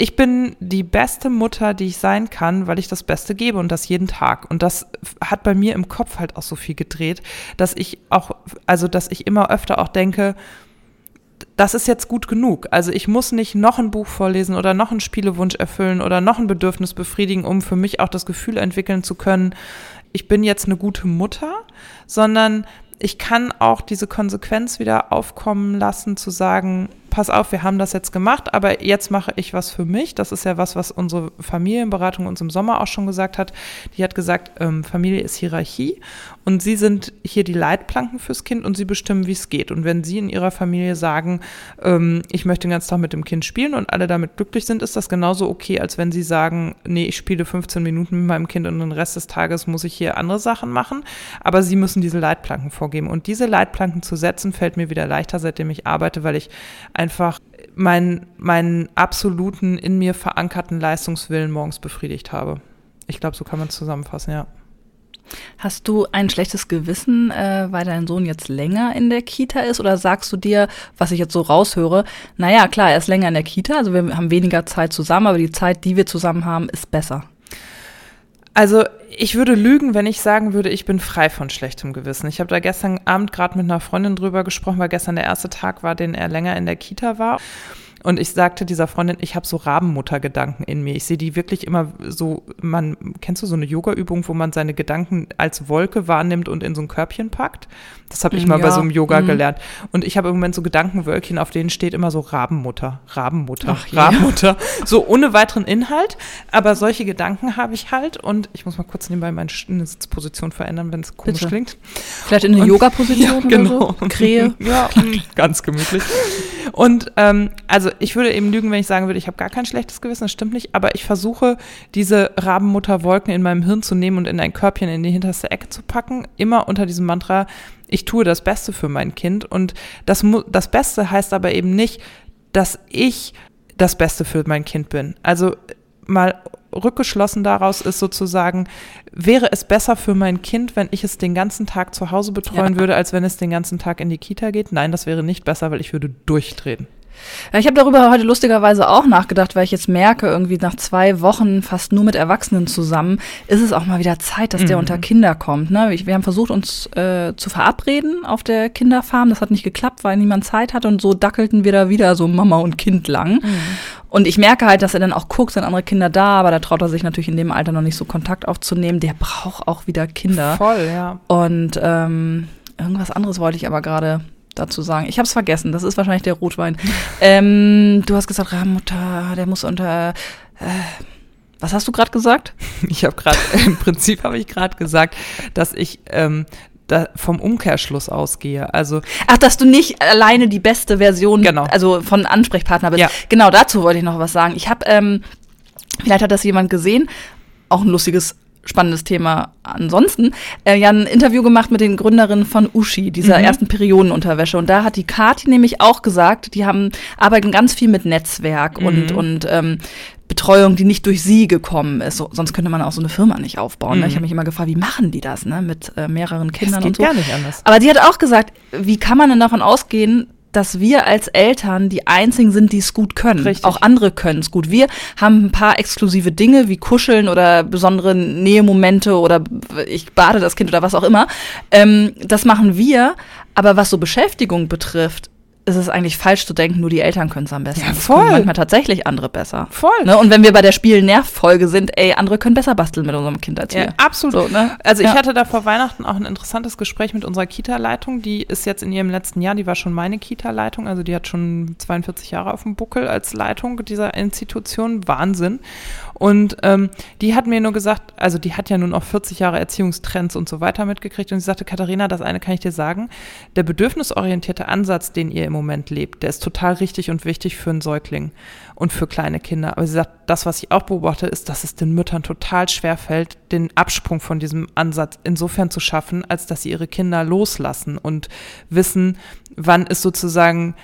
Speaker 2: ich bin die beste Mutter, die ich sein kann, weil ich das Beste gebe und das jeden Tag. Und das hat bei mir im Kopf halt auch so viel gedreht, dass ich auch, also dass ich immer öfter auch denke, das ist jetzt gut genug. Also ich muss nicht noch ein Buch vorlesen oder noch einen Spielewunsch erfüllen oder noch ein Bedürfnis befriedigen, um für mich auch das Gefühl entwickeln zu können, ich bin jetzt eine gute Mutter, sondern ich kann auch diese Konsequenz wieder aufkommen lassen, zu sagen, pass auf, wir haben das jetzt gemacht, aber jetzt mache ich was für mich. Das ist ja was, was unsere Familienberatung uns im Sommer auch schon gesagt hat. Die hat gesagt, ähm, Familie ist Hierarchie und sie sind hier die Leitplanken fürs Kind und sie bestimmen, wie es geht. Und wenn sie in ihrer Familie sagen, ähm, ich möchte den ganzen Tag mit dem Kind spielen und alle damit glücklich sind, ist das genauso okay, als wenn sie sagen, nee, ich spiele 15 Minuten mit meinem Kind und den Rest des Tages muss ich hier andere Sachen machen. Aber sie müssen diese Leitplanken vorgeben. Und diese Leitplanken zu setzen, fällt mir wieder leichter, seitdem ich arbeite, weil ich einfach meinen, meinen absoluten, in mir verankerten Leistungswillen morgens befriedigt habe. Ich glaube, so kann man es zusammenfassen, ja.
Speaker 1: Hast du ein schlechtes Gewissen, äh, weil dein Sohn jetzt länger in der Kita ist? Oder sagst du dir, was ich jetzt so raushöre, naja, klar, er ist länger in der Kita, also wir haben weniger Zeit zusammen, aber die Zeit, die wir zusammen haben, ist besser.
Speaker 2: Also ich würde lügen, wenn ich sagen würde, ich bin frei von schlechtem Gewissen. Ich habe da gestern Abend gerade mit einer Freundin drüber gesprochen, weil gestern der erste Tag war, den er länger in der Kita war. Und ich sagte dieser Freundin, ich habe so Rabenmuttergedanken in mir. Ich sehe die wirklich immer so, man, kennst du so eine Yoga-Übung, wo man seine Gedanken als Wolke wahrnimmt und in so ein Körbchen packt? Das habe ich mal bei
Speaker 1: Ja.
Speaker 2: so einem Yoga
Speaker 1: Mhm.
Speaker 2: gelernt. Und ich habe im Moment so Gedankenwölkchen, auf denen steht immer so Rabenmutter, Rabenmutter,
Speaker 1: Ach.
Speaker 2: Rabenmutter. So ohne weiteren Inhalt, aber solche Gedanken habe ich halt. Und ich muss mal kurz nebenbei meine Sitzposition verändern, wenn es komisch
Speaker 1: Bitte.
Speaker 2: klingt.
Speaker 1: Vielleicht in eine Yoga-Position *laughs*
Speaker 2: Ja, genau.
Speaker 1: oder so? Krähe. *laughs*
Speaker 2: Ja, ganz gemütlich. Und ähm, also ich würde eben lügen, wenn ich sagen würde, ich habe gar kein schlechtes Gewissen, das stimmt nicht, aber ich versuche, diese Rabenmutterwolken in meinem Hirn zu nehmen und in ein Körbchen in die hinterste Ecke zu packen, immer unter diesem Mantra, ich tue das Beste für mein Kind. Und das, das Beste heißt aber eben nicht, dass ich das Beste für mein Kind bin. Also mal rückgeschlossen daraus ist sozusagen, wäre es besser für mein Kind, wenn ich es den ganzen Tag zu Hause betreuen
Speaker 1: Ja.
Speaker 2: würde, als wenn es den ganzen Tag in die Kita geht? Nein, das wäre nicht besser, weil ich würde durchdrehen.
Speaker 1: Ja, ich habe darüber heute lustigerweise auch nachgedacht, weil ich jetzt merke, irgendwie nach zwei Wochen fast nur mit Erwachsenen zusammen, ist es auch mal wieder Zeit, dass der
Speaker 2: Mhm.
Speaker 1: unter Kinder kommt. Ne? Wir haben versucht, uns äh, zu verabreden auf der Kinderfarm. Das hat nicht geklappt, weil niemand Zeit hatte. Und so dackelten wir da wieder so Mama und Kind lang. Und ich merke halt, dass er dann auch guckt, sind andere Kinder da, aber da traut er sich natürlich in dem Alter noch nicht so Kontakt aufzunehmen. Der braucht auch wieder Kinder.
Speaker 2: Voll, ja.
Speaker 1: Und ähm, irgendwas anderes wollte ich aber gerade dazu sagen. Ich habe es vergessen. Das ist wahrscheinlich der Rotwein. *laughs* ähm, du hast gesagt, Rabenmutter, der muss unter. Äh, was hast du gerade gesagt? *laughs*
Speaker 2: Ich habe gerade, *laughs* im Prinzip habe ich gerade gesagt, dass ich ähm, da vom Umkehrschluss ausgehe. Also
Speaker 1: Ach, dass du nicht alleine die beste Version,
Speaker 2: Genau.
Speaker 1: also von Ansprechpartner bist.
Speaker 2: Ja.
Speaker 1: Genau, dazu wollte ich noch was sagen. Ich habe, ähm, vielleicht hat das jemand gesehen, auch ein lustiges spannendes Thema ansonsten, äh, ja ein Interview gemacht mit den Gründerinnen von Uschi, dieser
Speaker 2: Mhm.
Speaker 1: ersten Periodenunterwäsche. Und da hat die Kati nämlich auch gesagt, die haben arbeiten ganz viel mit Netzwerk und,
Speaker 2: Mhm.
Speaker 1: und ähm, Betreuung, die nicht durch sie gekommen ist. So, sonst könnte man auch so eine Firma nicht aufbauen. Ne? Ich habe mich immer gefragt, wie machen die das, ne? Mit äh, mehreren Kindern
Speaker 2: Mhm. geht
Speaker 1: und so.
Speaker 2: gar nicht anders.
Speaker 1: Aber sie hat auch gesagt, wie kann man denn davon ausgehen, dass wir als Eltern die einzigen sind, die es gut können.
Speaker 2: Richtig.
Speaker 1: Auch andere können es gut. Wir haben ein paar exklusive Dinge wie Kuscheln oder besondere Nähemomente oder ich bade das Kind oder was auch immer. Ähm, das machen wir. Aber was so Beschäftigung betrifft, ist es eigentlich falsch zu denken, nur die Eltern können es am besten.
Speaker 2: Ja, voll.
Speaker 1: manchmal tatsächlich andere besser.
Speaker 2: Voll.
Speaker 1: Ne? Und wenn wir bei der Spielen-Nerv-Folge sind, ey, andere können besser basteln mit unserem Kind als
Speaker 2: Ja,
Speaker 1: wir.
Speaker 2: absolut.
Speaker 1: So, ne?
Speaker 2: Also ich
Speaker 1: Ja.
Speaker 2: hatte da vor Weihnachten auch ein interessantes Gespräch mit unserer Kita-Leitung. Die ist jetzt in ihrem letzten Jahr, die war schon meine Kita-Leitung, also die hat schon 42 Jahre auf dem Buckel als Leitung dieser Institution. Wahnsinn. Und ähm, die hat mir nur gesagt, also die hat ja nun auch 40 Jahre Erziehungstrends und so weiter mitgekriegt. Und sie sagte, Katharina, das eine kann ich dir sagen, der bedürfnisorientierte Ansatz, den ihr im Moment lebt, der ist total richtig und wichtig für einen Säugling und für kleine Kinder. Aber sie sagt, das, was ich auch beobachte, ist, dass es den Müttern total schwer fällt, den Absprung von diesem Ansatz insofern zu schaffen, als dass sie ihre Kinder loslassen und wissen, wann ist sozusagen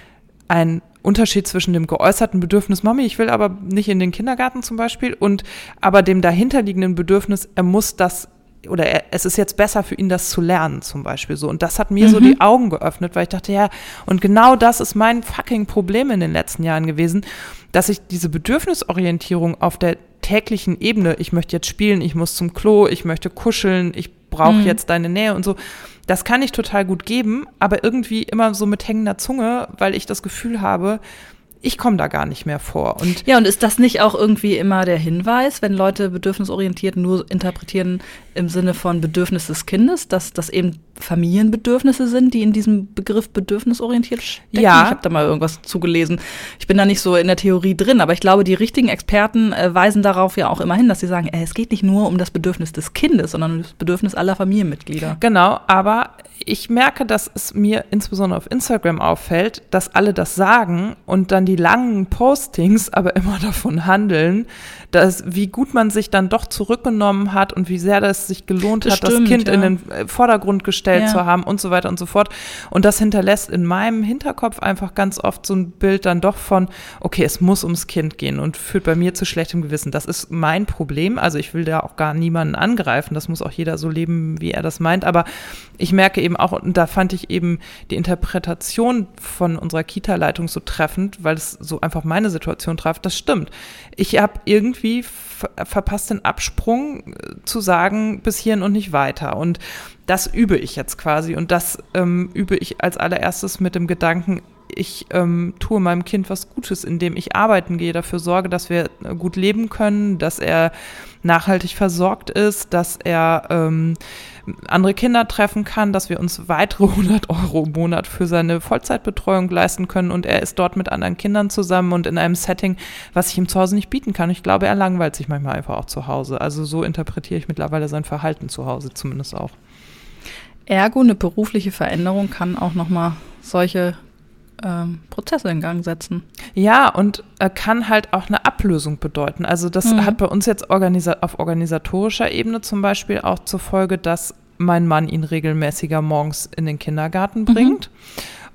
Speaker 2: ein Unterschied zwischen dem geäußerten Bedürfnis, Mami, ich will aber nicht in den Kindergarten zum Beispiel, und aber dem dahinterliegenden Bedürfnis, er muss das oder er, es ist jetzt besser für ihn, das zu lernen, zum Beispiel so. Und das hat mir so die Augen geöffnet, weil ich dachte, ja, und genau das ist mein fucking Problem in den letzten Jahren gewesen, dass ich diese Bedürfnisorientierung auf der täglichen Ebene, ich möchte jetzt spielen, ich muss zum Klo, ich möchte kuscheln, ich brauche jetzt deine Nähe und so, das kann ich total gut geben, aber irgendwie immer so mit hängender Zunge, weil ich das Gefühl habe, ich komme da gar nicht mehr vor. Und
Speaker 1: Ja, und ist das nicht auch irgendwie immer der Hinweis, wenn Leute bedürfnisorientiert nur interpretieren im Sinne von Bedürfnis des Kindes, dass das eben Familienbedürfnisse sind, die in diesem Begriff bedürfnisorientiert stecken?
Speaker 2: Ja.
Speaker 1: Ich habe da mal irgendwas zugelesen. Ich bin da nicht so in der Theorie drin, aber ich glaube, die richtigen Experten äh, weisen darauf ja auch immer hin, dass sie sagen, äh, es geht nicht nur um das Bedürfnis des Kindes, sondern um das Bedürfnis aller Familienmitglieder.
Speaker 2: Genau, aber ich merke, dass es mir insbesondere auf Instagram auffällt, dass alle das sagen und dann die langen Postings aber immer davon handeln, dass wie gut man sich dann doch zurückgenommen hat und wie sehr das sich gelohnt
Speaker 1: Das
Speaker 2: hat, das
Speaker 1: stimmt,
Speaker 2: Kind in
Speaker 1: ja.
Speaker 2: den äh, Vordergrund gestellt
Speaker 1: Ja.
Speaker 2: zu haben und so weiter und so fort. Und das hinterlässt in meinem Hinterkopf einfach ganz oft so ein Bild dann doch von, okay, es muss ums Kind gehen und führt bei mir zu schlechtem Gewissen. Das ist mein Problem. Also ich will da auch gar niemanden angreifen. Das muss auch jeder so leben, wie er das meint. Aber ich merke eben auch, und da fand ich eben die Interpretation von unserer Kita-Leitung so treffend, weil es so einfach meine Situation traf. Das stimmt. Ich habe irgendwie ver verpasst den Absprung äh, zu sagen, bis hierhin und nicht weiter. Und das übe ich jetzt quasi. Und das ähm, übe ich als allererstes mit dem Gedanken, ich ähm, tue meinem Kind was Gutes, indem ich arbeiten gehe, dafür sorge, dass wir äh, gut leben können, dass er nachhaltig versorgt ist, dass er ähm, andere Kinder treffen kann, dass wir uns weitere *laughs* 100 Euro im Monat für seine Vollzeitbetreuung leisten können und er ist dort mit anderen Kindern zusammen und in einem Setting, was ich ihm zu Hause nicht bieten kann. Ich glaube, er langweilt sich manchmal einfach auch zu Hause. Also so interpretiere ich mittlerweile sein Verhalten zu Hause zumindest auch.
Speaker 1: Ergo, eine berufliche Veränderung kann auch nochmal solche ähm, Prozesse in Gang setzen.
Speaker 2: Ja, und äh, kann halt auch eine Ablösung bedeuten. Also das
Speaker 1: Mhm.
Speaker 2: hat bei uns jetzt organisa auf organisatorischer Ebene zum Beispiel auch zur Folge, dass mein Mann ihn regelmäßiger morgens in den Kindergarten bringt.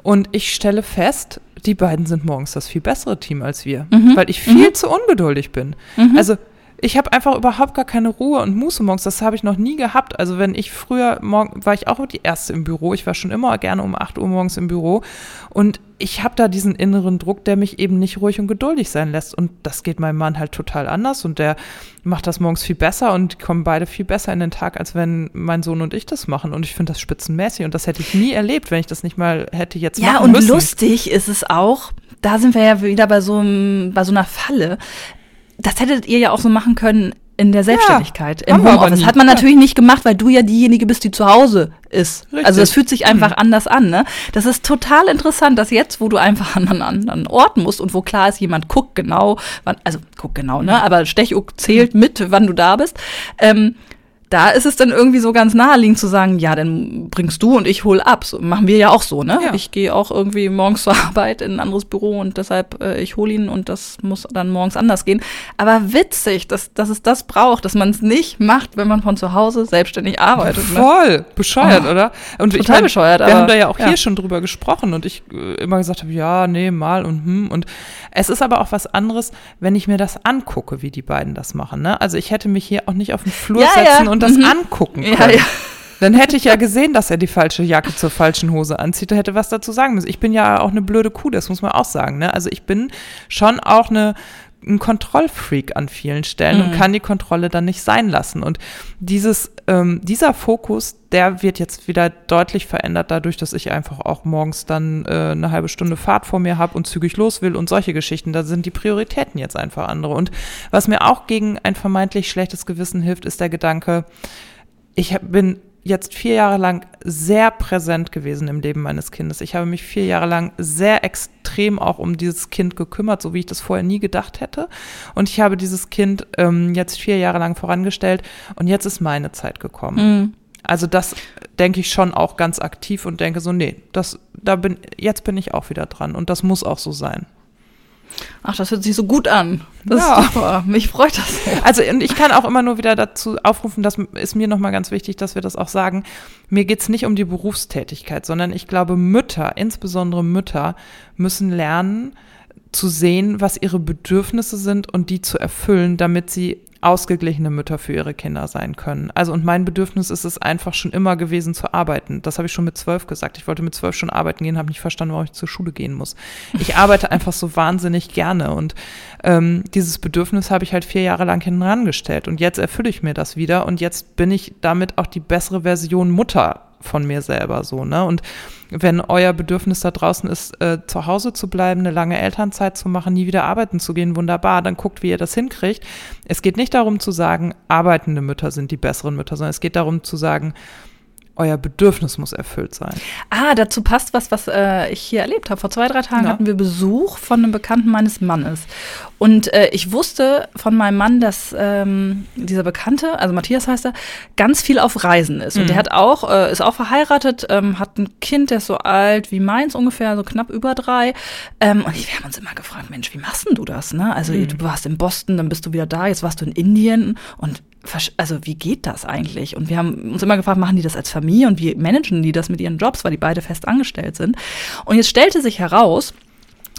Speaker 2: Und ich stelle fest, die beiden sind morgens das viel bessere Team als wir,
Speaker 1: Mhm.
Speaker 2: weil ich viel zu ungeduldig bin. Also ich habe einfach überhaupt gar keine Ruhe und Muße morgens. Das habe ich noch nie gehabt. Also wenn ich früher morgen war ich auch die erste im Büro. Ich war schon immer gerne um 8 Uhr morgens im Büro und ich habe da diesen inneren Druck, der mich eben nicht ruhig und geduldig sein lässt. Und das geht meinem Mann halt total anders und der macht das morgens viel besser und kommen beide viel besser in den Tag, als wenn mein Sohn und ich das machen. Und ich finde das spitzenmäßig und das hätte ich nie erlebt, wenn ich das nicht mal hätte jetzt
Speaker 1: Ja,
Speaker 2: machen
Speaker 1: und
Speaker 2: müssen.
Speaker 1: lustig ist es auch, da sind wir ja wieder bei so, einem, bei so einer Falle. Das hättet ihr ja auch so machen können in der Selbstständigkeit,
Speaker 2: haben
Speaker 1: im Homeoffice. Hat man
Speaker 2: Ja.
Speaker 1: natürlich nicht gemacht, weil du ja diejenige bist, die zu Hause ist.
Speaker 2: Richtig.
Speaker 1: Also das fühlt sich einfach anders an. Ne? Das ist total interessant, dass jetzt, wo du einfach an einen anderen Ort musst und wo klar ist, jemand guckt genau, wann, also guckt genau, ne? aber Stechuck zählt mit, wann du da bist, ähm, da ist es dann irgendwie so ganz naheliegend zu sagen, ja, dann bringst du und ich hol ab. So, machen wir ja auch so, ne?
Speaker 2: Ja.
Speaker 1: Ich gehe auch irgendwie morgens *laughs* zur Arbeit in ein anderes Büro und deshalb äh, ich hole ihn und das muss dann morgens anders gehen. Aber witzig, dass, dass es das braucht, dass man es nicht macht, wenn man von zu Hause selbstständig arbeitet. Ne?
Speaker 2: Voll bescheuert,
Speaker 1: Oh,
Speaker 2: oder? Und ich
Speaker 1: total
Speaker 2: mein,
Speaker 1: bescheuert,
Speaker 2: Wir
Speaker 1: aber-
Speaker 2: haben da ja auch
Speaker 1: ja.
Speaker 2: hier schon drüber gesprochen und ich äh, immer gesagt habe, ja, nee, mal und hm. Und es ist aber auch was anderes, wenn ich mir das angucke, wie die beiden das machen. Ne? Also ich hätte mich hier auch nicht auf den Flur
Speaker 1: Ja,
Speaker 2: setzen
Speaker 1: ja,
Speaker 2: und das
Speaker 1: mhm.
Speaker 2: angucken
Speaker 1: Ja,
Speaker 2: können.
Speaker 1: ja.
Speaker 2: Dann hätte ich ja gesehen, dass er die falsche Jacke zur falschen Hose anzieht, da hätte was dazu sagen müssen. Ich bin ja auch eine blöde Kuh, das muss man auch sagen. Ne? Also ich bin schon auch eine ein Kontrollfreak an vielen Stellen und kann die Kontrolle dann nicht sein lassen. Und dieses, ähm, dieser Fokus, der wird jetzt wieder deutlich verändert dadurch, dass ich einfach auch morgens dann äh, eine halbe Stunde Fahrt vor mir habe und zügig los will und solche Geschichten. Da sind die Prioritäten jetzt einfach andere. Und was mir auch gegen ein vermeintlich schlechtes Gewissen hilft, ist der Gedanke, ich bin jetzt vier Jahre lang sehr präsent gewesen im Leben meines Kindes. Ich habe mich vier Jahre lang sehr extrem auch um dieses Kind gekümmert, so wie ich das vorher nie gedacht hätte. Und ich habe dieses Kind ähm, jetzt vier Jahre lang vorangestellt und jetzt ist meine Zeit gekommen.
Speaker 1: Mhm.
Speaker 2: Also das denke ich schon auch ganz aktiv und denke so, nee, das, da bin, jetzt bin ich auch wieder dran und das muss auch so sein.
Speaker 1: Ach, das hört sich so gut an. Das
Speaker 2: Ja.
Speaker 1: ist super. Mich freut das sehr.
Speaker 2: Also und ich kann auch immer nur wieder dazu aufrufen, das ist mir nochmal ganz wichtig, dass wir das auch sagen. Mir geht's nicht um die Berufstätigkeit, sondern ich glaube, Mütter, insbesondere Mütter, müssen lernen zu sehen, was ihre Bedürfnisse sind und die zu erfüllen, damit sie ausgeglichene Mütter für ihre Kinder sein können. Also und mein Bedürfnis ist es einfach schon immer gewesen zu arbeiten. Das habe ich schon mit zwölf gesagt. Ich wollte mit zwölf schon arbeiten gehen, habe nicht verstanden, warum ich zur Schule gehen muss. Ich arbeite *laughs* einfach so wahnsinnig gerne und ähm, dieses Bedürfnis habe ich halt vier Jahre lang hinten rangestellt und jetzt erfülle ich mir das wieder und jetzt bin ich damit auch die bessere Version Mutter von mir selber so, ne? Und wenn euer Bedürfnis da draußen ist, äh, zu Hause zu bleiben, eine lange Elternzeit zu machen, nie wieder arbeiten zu gehen, wunderbar, dann guckt, wie ihr das hinkriegt. Es geht nicht darum zu sagen, arbeitende Mütter sind die besseren Mütter, sondern es geht darum zu sagen, euer Bedürfnis muss erfüllt sein.
Speaker 1: Ah, dazu passt was, was äh, ich hier erlebt habe. Vor zwei, drei Tagen
Speaker 2: Ja.
Speaker 1: hatten wir Besuch von einem Bekannten meines Mannes. Und äh, ich wusste von meinem Mann, dass ähm, dieser Bekannte, also Matthias heißt er, ganz viel auf Reisen ist. Und
Speaker 2: Mhm.
Speaker 1: der hat auch, äh, ist auch verheiratet, ähm, hat ein Kind, der ist so alt wie meins ungefähr, so knapp über drei. Ähm, und wir haben uns immer gefragt, Mensch, wie machst denn du das? Ne? Also
Speaker 2: Mhm.
Speaker 1: du warst in Boston, dann bist du wieder da, jetzt warst du in Indien und also wie geht das eigentlich? Und wir haben uns immer gefragt, machen die das als Familie und wie managen die das mit ihren Jobs, weil die beide fest angestellt sind. Und jetzt stellte sich heraus,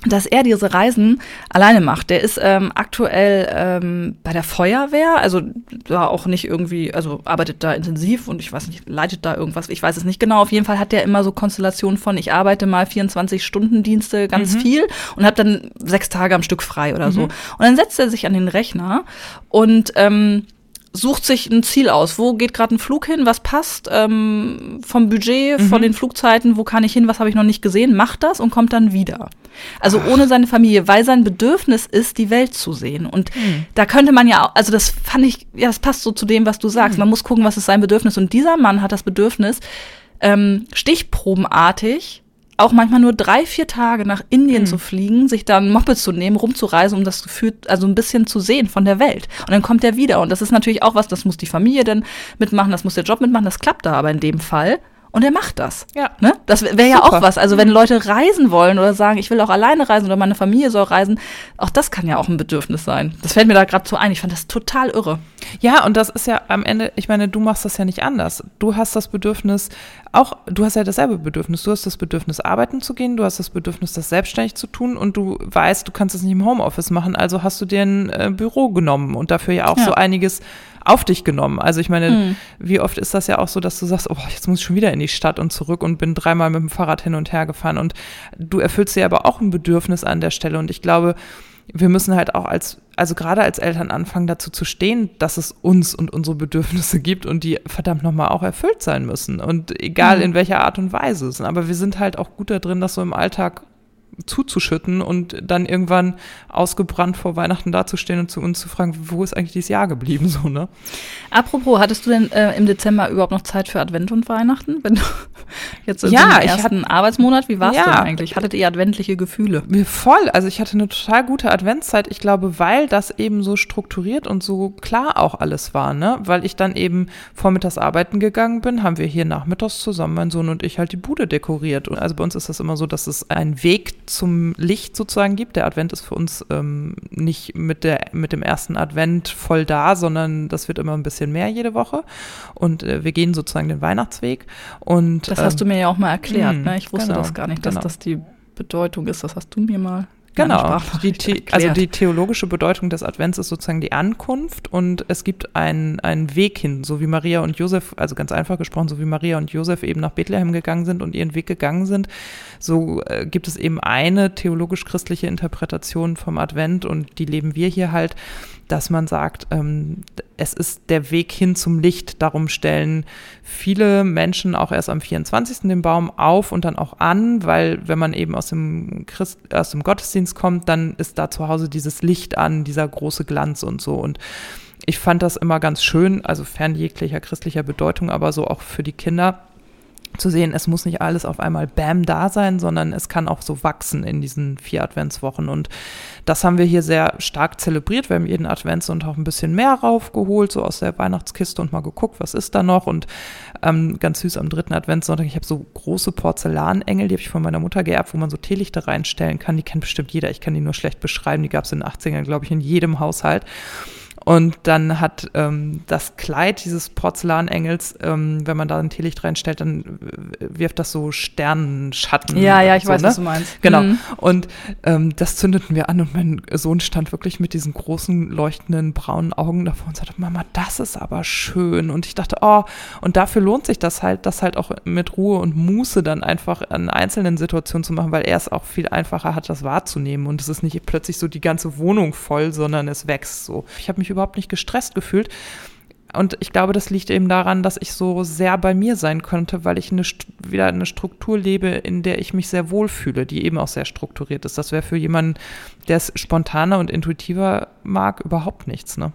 Speaker 1: dass er diese Reisen alleine macht. Der ist ähm, aktuell ähm, bei der Feuerwehr, also da auch nicht irgendwie, also arbeitet da intensiv und ich weiß nicht, leitet da irgendwas, ich weiß es nicht genau. Auf jeden Fall hat der immer so Konstellationen von, ich arbeite mal 24-Stunden-Dienste ganz viel und habe dann sechs Tage am Stück frei oder so. Und dann setzt er sich an den Rechner und ähm, sucht sich ein Ziel aus. Wo geht gerade ein Flug hin? Was passt ähm, vom Budget, von den Flugzeiten? Wo kann ich hin? Was habe ich noch nicht gesehen? Macht das und kommt dann wieder. Also ohne seine Familie, weil sein Bedürfnis ist, die Welt zu sehen. Und da könnte man ja auch, also das fand ich, ja, das passt so zu dem, was du sagst. Man muss gucken, was ist sein Bedürfnis. Und dieser Mann hat das Bedürfnis, ähm, stichprobenartig auch manchmal nur drei, vier Tage nach Indien zu fliegen, sich da ein Moped zu nehmen, rumzureisen, um das Gefühl, also ein bisschen zu sehen von der Welt. Und dann kommt er wieder. Und das ist natürlich auch was, das muss die Familie dann mitmachen, das muss der Job mitmachen, das klappt da aber in dem Fall. Und er macht das.
Speaker 2: Ja.
Speaker 1: Ne? Das wäre ja auch was. Also wenn Leute reisen wollen oder sagen, ich will auch alleine reisen oder meine Familie soll reisen, auch das kann ja auch ein Bedürfnis sein. Das fällt mir da gerade so ein. Ich fand das total irre.
Speaker 2: Ja, und das ist ja am Ende, ich meine, du machst das ja nicht anders. Du hast das Bedürfnis, auch, du hast ja dasselbe Bedürfnis. Du hast das Bedürfnis, arbeiten zu gehen, du hast das Bedürfnis, das selbstständig zu tun und du weißt, du kannst es nicht im Homeoffice machen, also hast du dir ein äh, Büro genommen und dafür ja auch
Speaker 1: Ja.
Speaker 2: so einiges auf dich genommen. Also ich meine, wie oft ist das ja auch so, dass du sagst, oh, jetzt muss ich schon wieder in die Stadt und zurück und bin dreimal mit dem Fahrrad hin und her gefahren und du erfüllst dir aber auch ein Bedürfnis an der Stelle und ich glaube, wir müssen halt auch als, also gerade als Eltern anfangen, dazu zu stehen, dass es uns und unsere Bedürfnisse gibt und die verdammt nochmal auch erfüllt sein müssen. Und egal
Speaker 1: Mhm.
Speaker 2: in welcher Art und Weise es sind. Aber wir sind halt auch gut da drin, das so im Alltag zuzuschütten und dann irgendwann ausgebrannt vor Weihnachten dazustehen und zu uns zu fragen, wo ist eigentlich dieses Jahr geblieben, so, ne?
Speaker 1: Apropos, hattest du denn äh, im Dezember überhaupt noch Zeit für Advent und Weihnachten? Wenn du *laughs* jetzt in
Speaker 2: ja,
Speaker 1: so ersten
Speaker 2: hat,
Speaker 1: Arbeitsmonat, wie war es
Speaker 2: ja,
Speaker 1: denn eigentlich? Hattet ihr adventliche Gefühle?
Speaker 2: Voll. Also ich hatte eine total gute Adventszeit. Ich glaube, weil das eben so strukturiert und so klar auch alles war, ne? Weil ich dann eben vormittags arbeiten gegangen bin, haben wir hier nachmittags zusammen, mein Sohn und ich, halt die Bude dekoriert. Und also bei uns ist das immer so, dass es einen Weg zum Licht sozusagen gibt. Der Advent ist für uns ähm, nicht mit, der, mit dem ersten Advent voll da, sondern das wird immer ein bisschen mehr jede Woche. Und äh, wir gehen sozusagen den Weihnachtsweg. Und,
Speaker 1: das hast du mir ja auch mal erklärt,
Speaker 2: mh,
Speaker 1: ne? Ich wusste
Speaker 2: genau,
Speaker 1: das gar nicht, dass
Speaker 2: genau.
Speaker 1: das die Bedeutung ist. Das hast du mir mal
Speaker 2: Genau, die,
Speaker 1: die,
Speaker 2: also die theologische Bedeutung des Advents ist sozusagen die Ankunft und es gibt einen, einen Weg hin, so wie Maria und Josef, also ganz einfach gesprochen, so wie Maria und Josef eben nach Bethlehem gegangen sind und ihren Weg gegangen sind, so äh, gibt es eben eine theologisch-christliche Interpretation vom Advent und die leben wir hier halt, dass man sagt, ähm, es ist der Weg hin zum Licht. Darum stellen viele Menschen auch erst am 24. den Baum auf und dann auch an, weil wenn man eben aus dem, Christ, aus dem Gottesdienst kommt, dann ist da zu Hause dieses Licht an, dieser große Glanz und so. Und ich fand das immer ganz schön, also fern jeglicher christlicher Bedeutung, aber so auch für die Kinder zu sehen, es muss nicht alles auf einmal Bam da sein, sondern es kann auch so wachsen in diesen vier Adventswochen. Und das haben wir hier sehr stark zelebriert. Wir haben jeden Adventssonntag ein bisschen mehr raufgeholt, so aus der Weihnachtskiste und mal geguckt, was ist da noch. Und ähm, ganz süß am dritten Adventssonntag, ich habe so große Porzellanengel, die habe ich von meiner Mutter geerbt, wo man so Teelichter reinstellen kann. Die kennt bestimmt jeder. Ich kann die nur schlecht beschreiben. Die gab es in den 80ern, glaube ich, in jedem Haushalt. Und dann hat ähm, das Kleid dieses Porzellanengels, ähm, wenn man da ein Teelicht reinstellt, dann wirft das so Sternenschatten.
Speaker 1: Ja, ja, ich
Speaker 2: so,
Speaker 1: weiß,
Speaker 2: ne?
Speaker 1: was du meinst.
Speaker 2: Genau.
Speaker 1: Mhm.
Speaker 2: Und ähm, das zündeten wir an und mein Sohn stand wirklich mit diesen großen, leuchtenden, braunen Augen davor und sagte, Mama, das ist aber schön. Und ich dachte, oh, und dafür lohnt sich das halt, das halt auch mit Ruhe und Muße dann einfach an einzelnen Situationen zu machen, weil er es auch viel einfacher hat, das wahrzunehmen. Und es ist nicht plötzlich so die ganze Wohnung voll, sondern es wächst so. Ich habe mich überhaupt nicht gestresst gefühlt. Und ich glaube, das liegt eben daran, dass ich so sehr bei mir sein könnte, weil ich eine, wieder eine Struktur lebe, in der ich mich sehr wohlfühle, die eben auch sehr strukturiert ist. Das wäre für jemanden, der es spontaner und intuitiver mag, überhaupt nichts. Ne?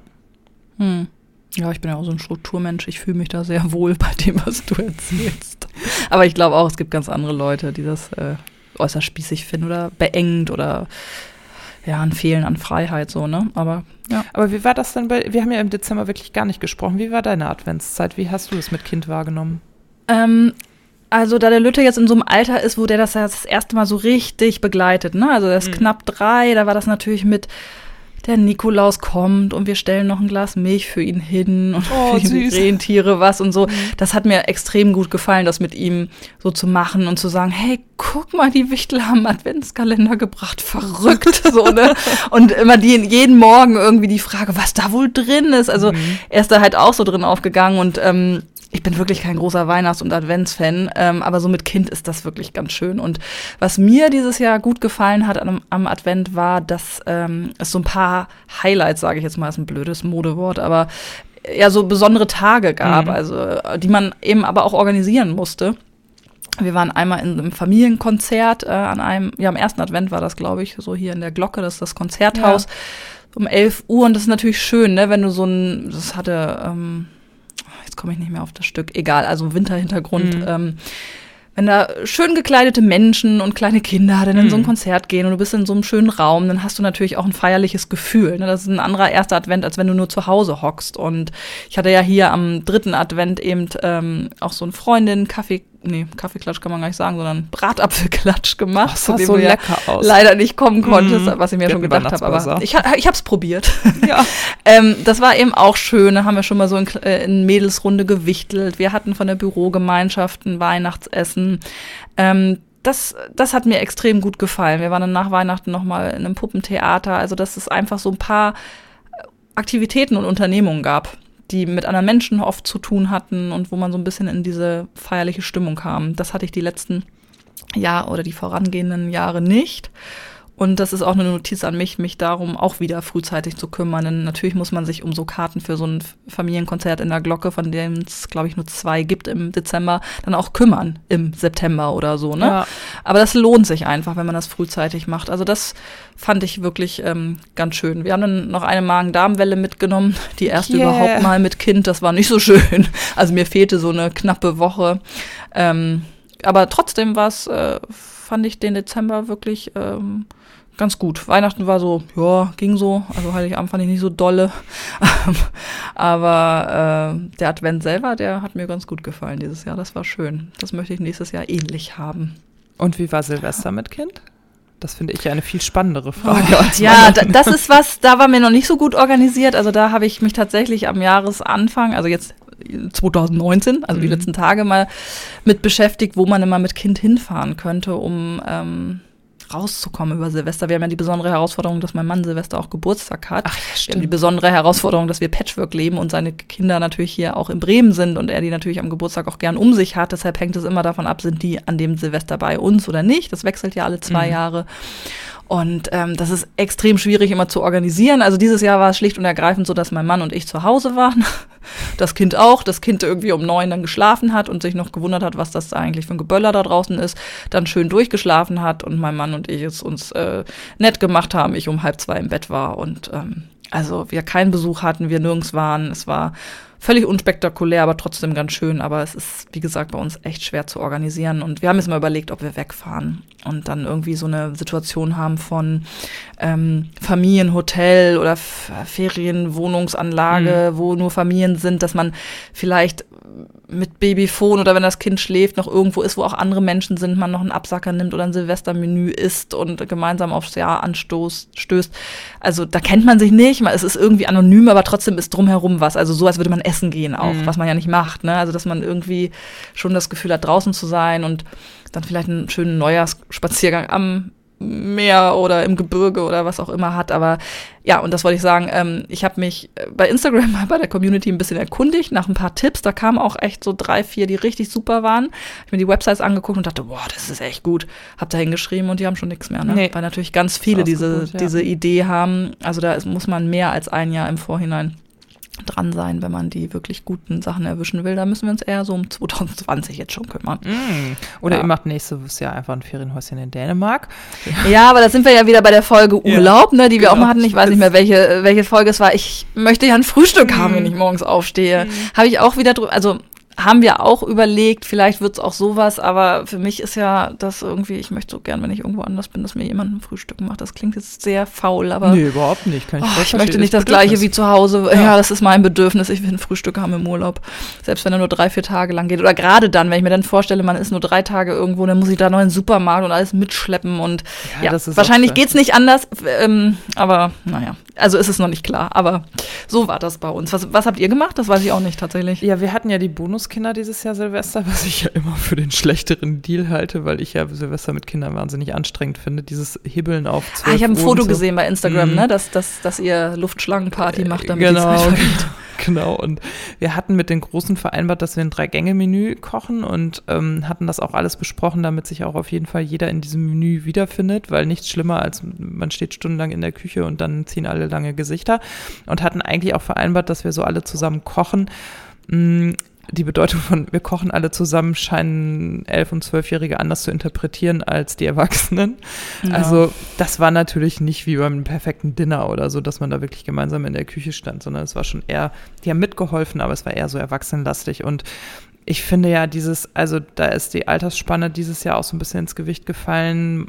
Speaker 1: Hm. Ja, ich bin ja auch so ein Strukturmensch. Ich fühle mich da sehr wohl bei dem, was du erzählst. Aber ich glaube auch, es gibt ganz andere Leute, die das äh, äußerst spießig finden oder beengend oder ja, ein Fehlen an Freiheit so, ne? Aber ja.
Speaker 2: Aber wie war das denn bei, wir haben ja im Dezember wirklich gar nicht gesprochen. Wie war deine Adventszeit? Wie hast du das mit Kind wahrgenommen?
Speaker 1: Ähm, also da der Lütte jetzt in so einem Alter ist, wo der das ja das erste Mal so richtig begleitet, ne? Also er ist
Speaker 2: Mhm.
Speaker 1: knapp drei, da war das natürlich mit der Nikolaus kommt und wir stellen noch ein Glas Milch für ihn hin und
Speaker 2: Oh, *laughs*
Speaker 1: für die. Rentiere was und so. Das hat mir extrem gut gefallen, das mit ihm so zu machen und zu sagen, hey, guck mal, die Wichtel haben Adventskalender gebracht, verrückt, *laughs* so, ne? Und immer die, jeden Morgen irgendwie die Frage, was da wohl drin ist. Also er ist da halt auch so drin aufgegangen und ähm, ich bin wirklich kein großer Weihnachts- und Adventsfan, ähm, aber so mit Kind ist das wirklich ganz schön. Und was mir dieses Jahr gut gefallen hat am, am Advent war, dass ähm, es so ein paar Highlights, sage ich jetzt mal, ist ein blödes Modewort, aber ja so besondere Tage gab,
Speaker 2: Mhm.
Speaker 1: also äh, die man eben aber auch organisieren musste. Wir waren einmal in einem Familienkonzert äh, an einem, ja, am ersten Advent war das, glaube ich, so hier in der Glocke, das ist das Konzerthaus, um 11 Uhr. Und das ist natürlich schön, ne, wenn du so ein, das hatte, ähm, jetzt komme ich nicht mehr auf das Stück, egal, also Winterhintergrund.
Speaker 2: Mhm.
Speaker 1: Ähm, wenn da schön gekleidete Menschen und kleine Kinder dann in so ein
Speaker 2: Mhm.
Speaker 1: Konzert gehen und du bist in so einem schönen Raum, dann hast du natürlich auch ein feierliches Gefühl. Ne? Das ist ein anderer erster Advent, als wenn du nur zu Hause hockst. Und ich hatte ja hier am dritten Advent eben ähm, auch so eine Freundin, Kaffee, nee, Kaffeeklatsch kann man gar nicht sagen, sondern Bratapfelklatsch gemacht.
Speaker 2: Das
Speaker 1: zu dem
Speaker 2: so
Speaker 1: du ja
Speaker 2: lecker aus.
Speaker 1: leider nicht kommen konntest,
Speaker 2: Mhm.
Speaker 1: was ich mir
Speaker 2: Wir
Speaker 1: schon gedacht habe. Aber ich, ich habe es probiert. *laughs*
Speaker 2: Ja.
Speaker 1: Ähm, das war eben auch schön. Da haben wir schon mal so in, äh, in Mädelsrunde gewichtelt. Wir hatten von der Bürogemeinschaft ein Weihnachtsessen. Ähm, das, das hat mir extrem gut gefallen. Wir waren dann nach Weihnachten noch mal in einem Puppentheater. Also, dass es einfach so ein paar Aktivitäten und Unternehmungen gab, die mit anderen Menschen oft zu tun hatten und wo man so ein bisschen in diese feierliche Stimmung kam. Das hatte ich die letzten Jahre oder die vorangehenden Jahre nicht. Und das ist auch eine Notiz an mich, mich darum auch wieder frühzeitig zu kümmern. Denn natürlich muss man sich um so Karten für so ein Familienkonzert in der Glocke, von dem es, glaube ich, nur zwei gibt im Dezember, dann auch kümmern im September oder so. Ne? Ja. Aber das lohnt sich einfach, wenn man das frühzeitig macht. Also das fand ich wirklich ähm, ganz schön. Wir haben dann noch eine Magen-Darm-Welle mitgenommen, die erste yeah. überhaupt mal mit Kind. Das war nicht so schön. *laughs* Also mir fehlte so eine knappe Woche. Ähm, aber trotzdem war es, äh, fand ich den Dezember wirklich ähm, ganz gut. Weihnachten war so, ja, ging so. Also Heiligabend fand ich nicht so dolle. *laughs* Aber äh, der Advent selber, der hat mir ganz gut gefallen dieses Jahr. Das war schön. Das möchte ich nächstes Jahr ähnlich haben.
Speaker 2: Und wie war Silvester mit Kind? Das finde ich eine viel spannendere Frage.
Speaker 1: Oh, ja, das ist was, da war mir noch nicht so gut organisiert. Also da habe ich mich tatsächlich am Jahresanfang, also jetzt 2019, also mhm. die letzten Tage mal mit beschäftigt, wo man immer mit Kind hinfahren könnte, um ähm, rauszukommen über Silvester. Wir haben ja die besondere Herausforderung, dass mein Mann Silvester auch Geburtstag hat. Ach, ja, stimmt. Wir haben die besondere Herausforderung, dass wir Patchwork leben und seine Kinder natürlich hier auch in Bremen sind und er die natürlich am Geburtstag auch gern um sich hat. Deshalb hängt es immer davon ab, sind die an dem Silvester bei uns oder nicht. Das wechselt ja alle zwei mhm. Jahre. Und ähm, das ist extrem schwierig immer zu organisieren. Also dieses Jahr war es schlicht und ergreifend so, dass mein Mann und ich zu Hause waren. *laughs* Das Kind auch. Das Kind irgendwie um neun dann geschlafen hat und sich noch gewundert hat, was das eigentlich für ein Geböller da draußen ist. Dann schön durchgeschlafen hat und mein Mann und ich es uns äh, nett gemacht haben. Ich um halb zwei im Bett war und ähm, also wir keinen Besuch hatten, wir nirgends waren. Es war völlig unspektakulär, aber trotzdem ganz schön. Aber es ist, wie gesagt, bei uns echt schwer zu organisieren. Und wir haben jetzt mal überlegt, ob wir wegfahren und dann irgendwie so eine Situation haben von ähm, Familienhotel oder Ferienwohnungsanlage, mhm. wo nur Familien sind, dass man vielleicht mit Babyphone oder wenn das Kind schläft, noch irgendwo ist, wo auch andere Menschen sind, man noch einen Absacker nimmt oder ein Silvestermenü isst und gemeinsam aufs Jahr anstößt. Stößt. Also da kennt man sich nicht, es ist irgendwie anonym, aber trotzdem ist drumherum was. Also so, als würde man essen gehen auch, mhm. was man ja nicht macht. Ne? Also dass man irgendwie schon das Gefühl hat, draußen zu sein und dann vielleicht einen schönen Neujahrsspaziergang am Meer oder im Gebirge oder was auch immer hat. Aber ja, und das wollte ich sagen, ähm, ich habe mich äh, bei Instagram mal *laughs* bei der Community ein bisschen erkundigt nach ein paar Tipps. Da kamen auch echt so drei, vier, die richtig super waren. Ich mir die Websites angeguckt und dachte, boah, das ist echt gut. Hab da hingeschrieben und die haben schon nichts mehr. Ne? Nee. Weil natürlich ganz viele diese, ja. diese Idee haben. Also da ist, muss man mehr als ein Jahr im Vorhinein dran sein, wenn man die wirklich guten Sachen erwischen will. Da müssen wir uns eher so um *laughs* 2020 jetzt schon kümmern. Mm.
Speaker 2: Oder ja. ihr macht nächstes Jahr einfach ein Ferienhäuschen in Dänemark. *laughs*
Speaker 1: Ja, aber da sind wir ja wieder bei der Folge Urlaub, ja, ne, die wir genau. auch mal hatten. Ich weiß nicht mehr, welche, welche Folge es war. Ich möchte ja ein Frühstück mm. haben, wenn ich morgens aufstehe. Mm. Habe ich auch wieder drüber, also haben wir auch überlegt, vielleicht wird es auch sowas, aber für mich ist ja das irgendwie, ich möchte so gern, wenn ich irgendwo anders bin, dass mir jemand ein Frühstück macht. Das klingt jetzt sehr faul, aber.
Speaker 2: Nee, überhaupt nicht.
Speaker 1: Kann ich, oh, ich möchte nicht das gleiche wie zu Hause. Ja. ja. das ist mein Bedürfnis. Ich will ein Frühstück haben im Urlaub. Selbst wenn er nur drei, vier Tage lang geht. Oder gerade dann, wenn ich mir dann vorstelle, man ist nur drei Tage irgendwo, dann muss ich da noch in den Supermarkt und alles mitschleppen und ja, ja wahrscheinlich geht's nicht anders. Ähm, aber naja, also ist es noch nicht klar. Aber so war das bei uns. Was, was habt ihr gemacht? Das weiß ich auch nicht tatsächlich.
Speaker 2: Ja, wir hatten ja die Bonuskinder dieses Jahr Silvester, was ich ja immer für den schlechteren Deal halte, weil ich ja Silvester mit Kindern wahnsinnig anstrengend finde. Dieses Hibbeln auf 12
Speaker 1: Ah, ich habe ein Foto so. gesehen bei Instagram, mhm. ne, dass, dass, dass ihr Luftschlangenparty macht, damit
Speaker 2: genau. die Zeit *laughs* Genau, und wir hatten mit den Großen vereinbart, dass wir ein Drei-Gänge-Menü kochen und ähm, hatten das auch alles besprochen, damit sich auch auf jeden Fall jeder in diesem Menü wiederfindet, weil nichts schlimmer als man steht stundenlang in der Küche und dann ziehen alle lange Gesichter und hatten eigentlich auch vereinbart, dass wir so alle zusammen kochen. Die Bedeutung von wir kochen alle zusammen scheinen elf- und zwölfjährige anders zu interpretieren als die Erwachsenen. Ja. Also das war natürlich nicht wie beim perfekten Dinner oder so, dass man da wirklich gemeinsam in der Küche stand, sondern es war schon eher, die haben mitgeholfen, aber es war eher so erwachsenenlastig und ich finde ja dieses, also da ist die Altersspanne dieses Jahr auch so ein bisschen ins Gewicht gefallen.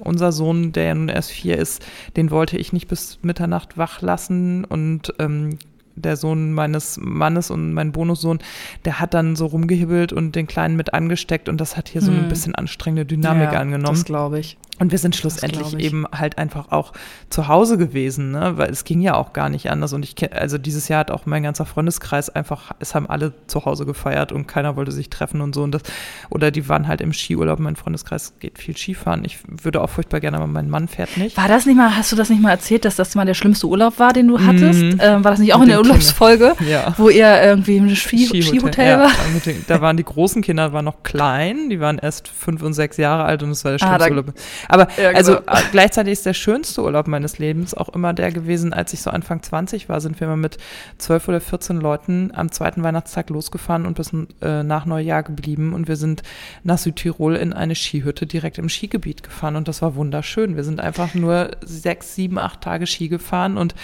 Speaker 2: Unser Sohn, der ja nun erst vier ist, den wollte ich nicht bis Mitternacht wach lassen und ähm, der Sohn meines Mannes und mein Bonussohn, der hat dann so rumgehibbelt und den Kleinen mit angesteckt und das hat hier hm. so ein bisschen anstrengende Dynamik ja, angenommen. Das
Speaker 1: glaube ich.
Speaker 2: Und wir sind schlussendlich eben halt einfach auch zu Hause gewesen, ne? weil es ging ja auch gar nicht anders. Und ich kenne, also dieses Jahr hat auch mein ganzer Freundeskreis einfach, es haben alle zu Hause gefeiert und keiner wollte sich treffen und so. Und das, oder die waren halt im Skiurlaub. Mein Freundeskreis geht viel Skifahren. Ich würde auch furchtbar gerne, aber mein Mann fährt nicht.
Speaker 1: War das nicht mal, hast du das nicht mal erzählt, dass das mal der schlimmste Urlaub war, den du hattest? Mhm. Ähm, war das nicht auch in der Urlaubsfolge, *laughs* ja. wo ihr irgendwie im Ski Skihotel, Skihotel ja, war?
Speaker 2: Den, da waren die großen Kinder waren noch klein, die waren erst fünf und sechs Jahre alt und es war der ah, schlimmste ah, Urlaub. Aber
Speaker 1: Ja, genau.
Speaker 2: also äh, gleichzeitig ist der schönste Urlaub meines Lebens auch immer der gewesen, als ich so Anfang 20 war, sind wir mal mit 12 oder 14 Leuten am zweiten Weihnachtstag losgefahren und bis äh, nach Neujahr geblieben und wir sind nach Südtirol in eine Skihütte direkt im Skigebiet gefahren und das war wunderschön. Wir sind einfach nur sechs, sieben, acht Tage Ski gefahren und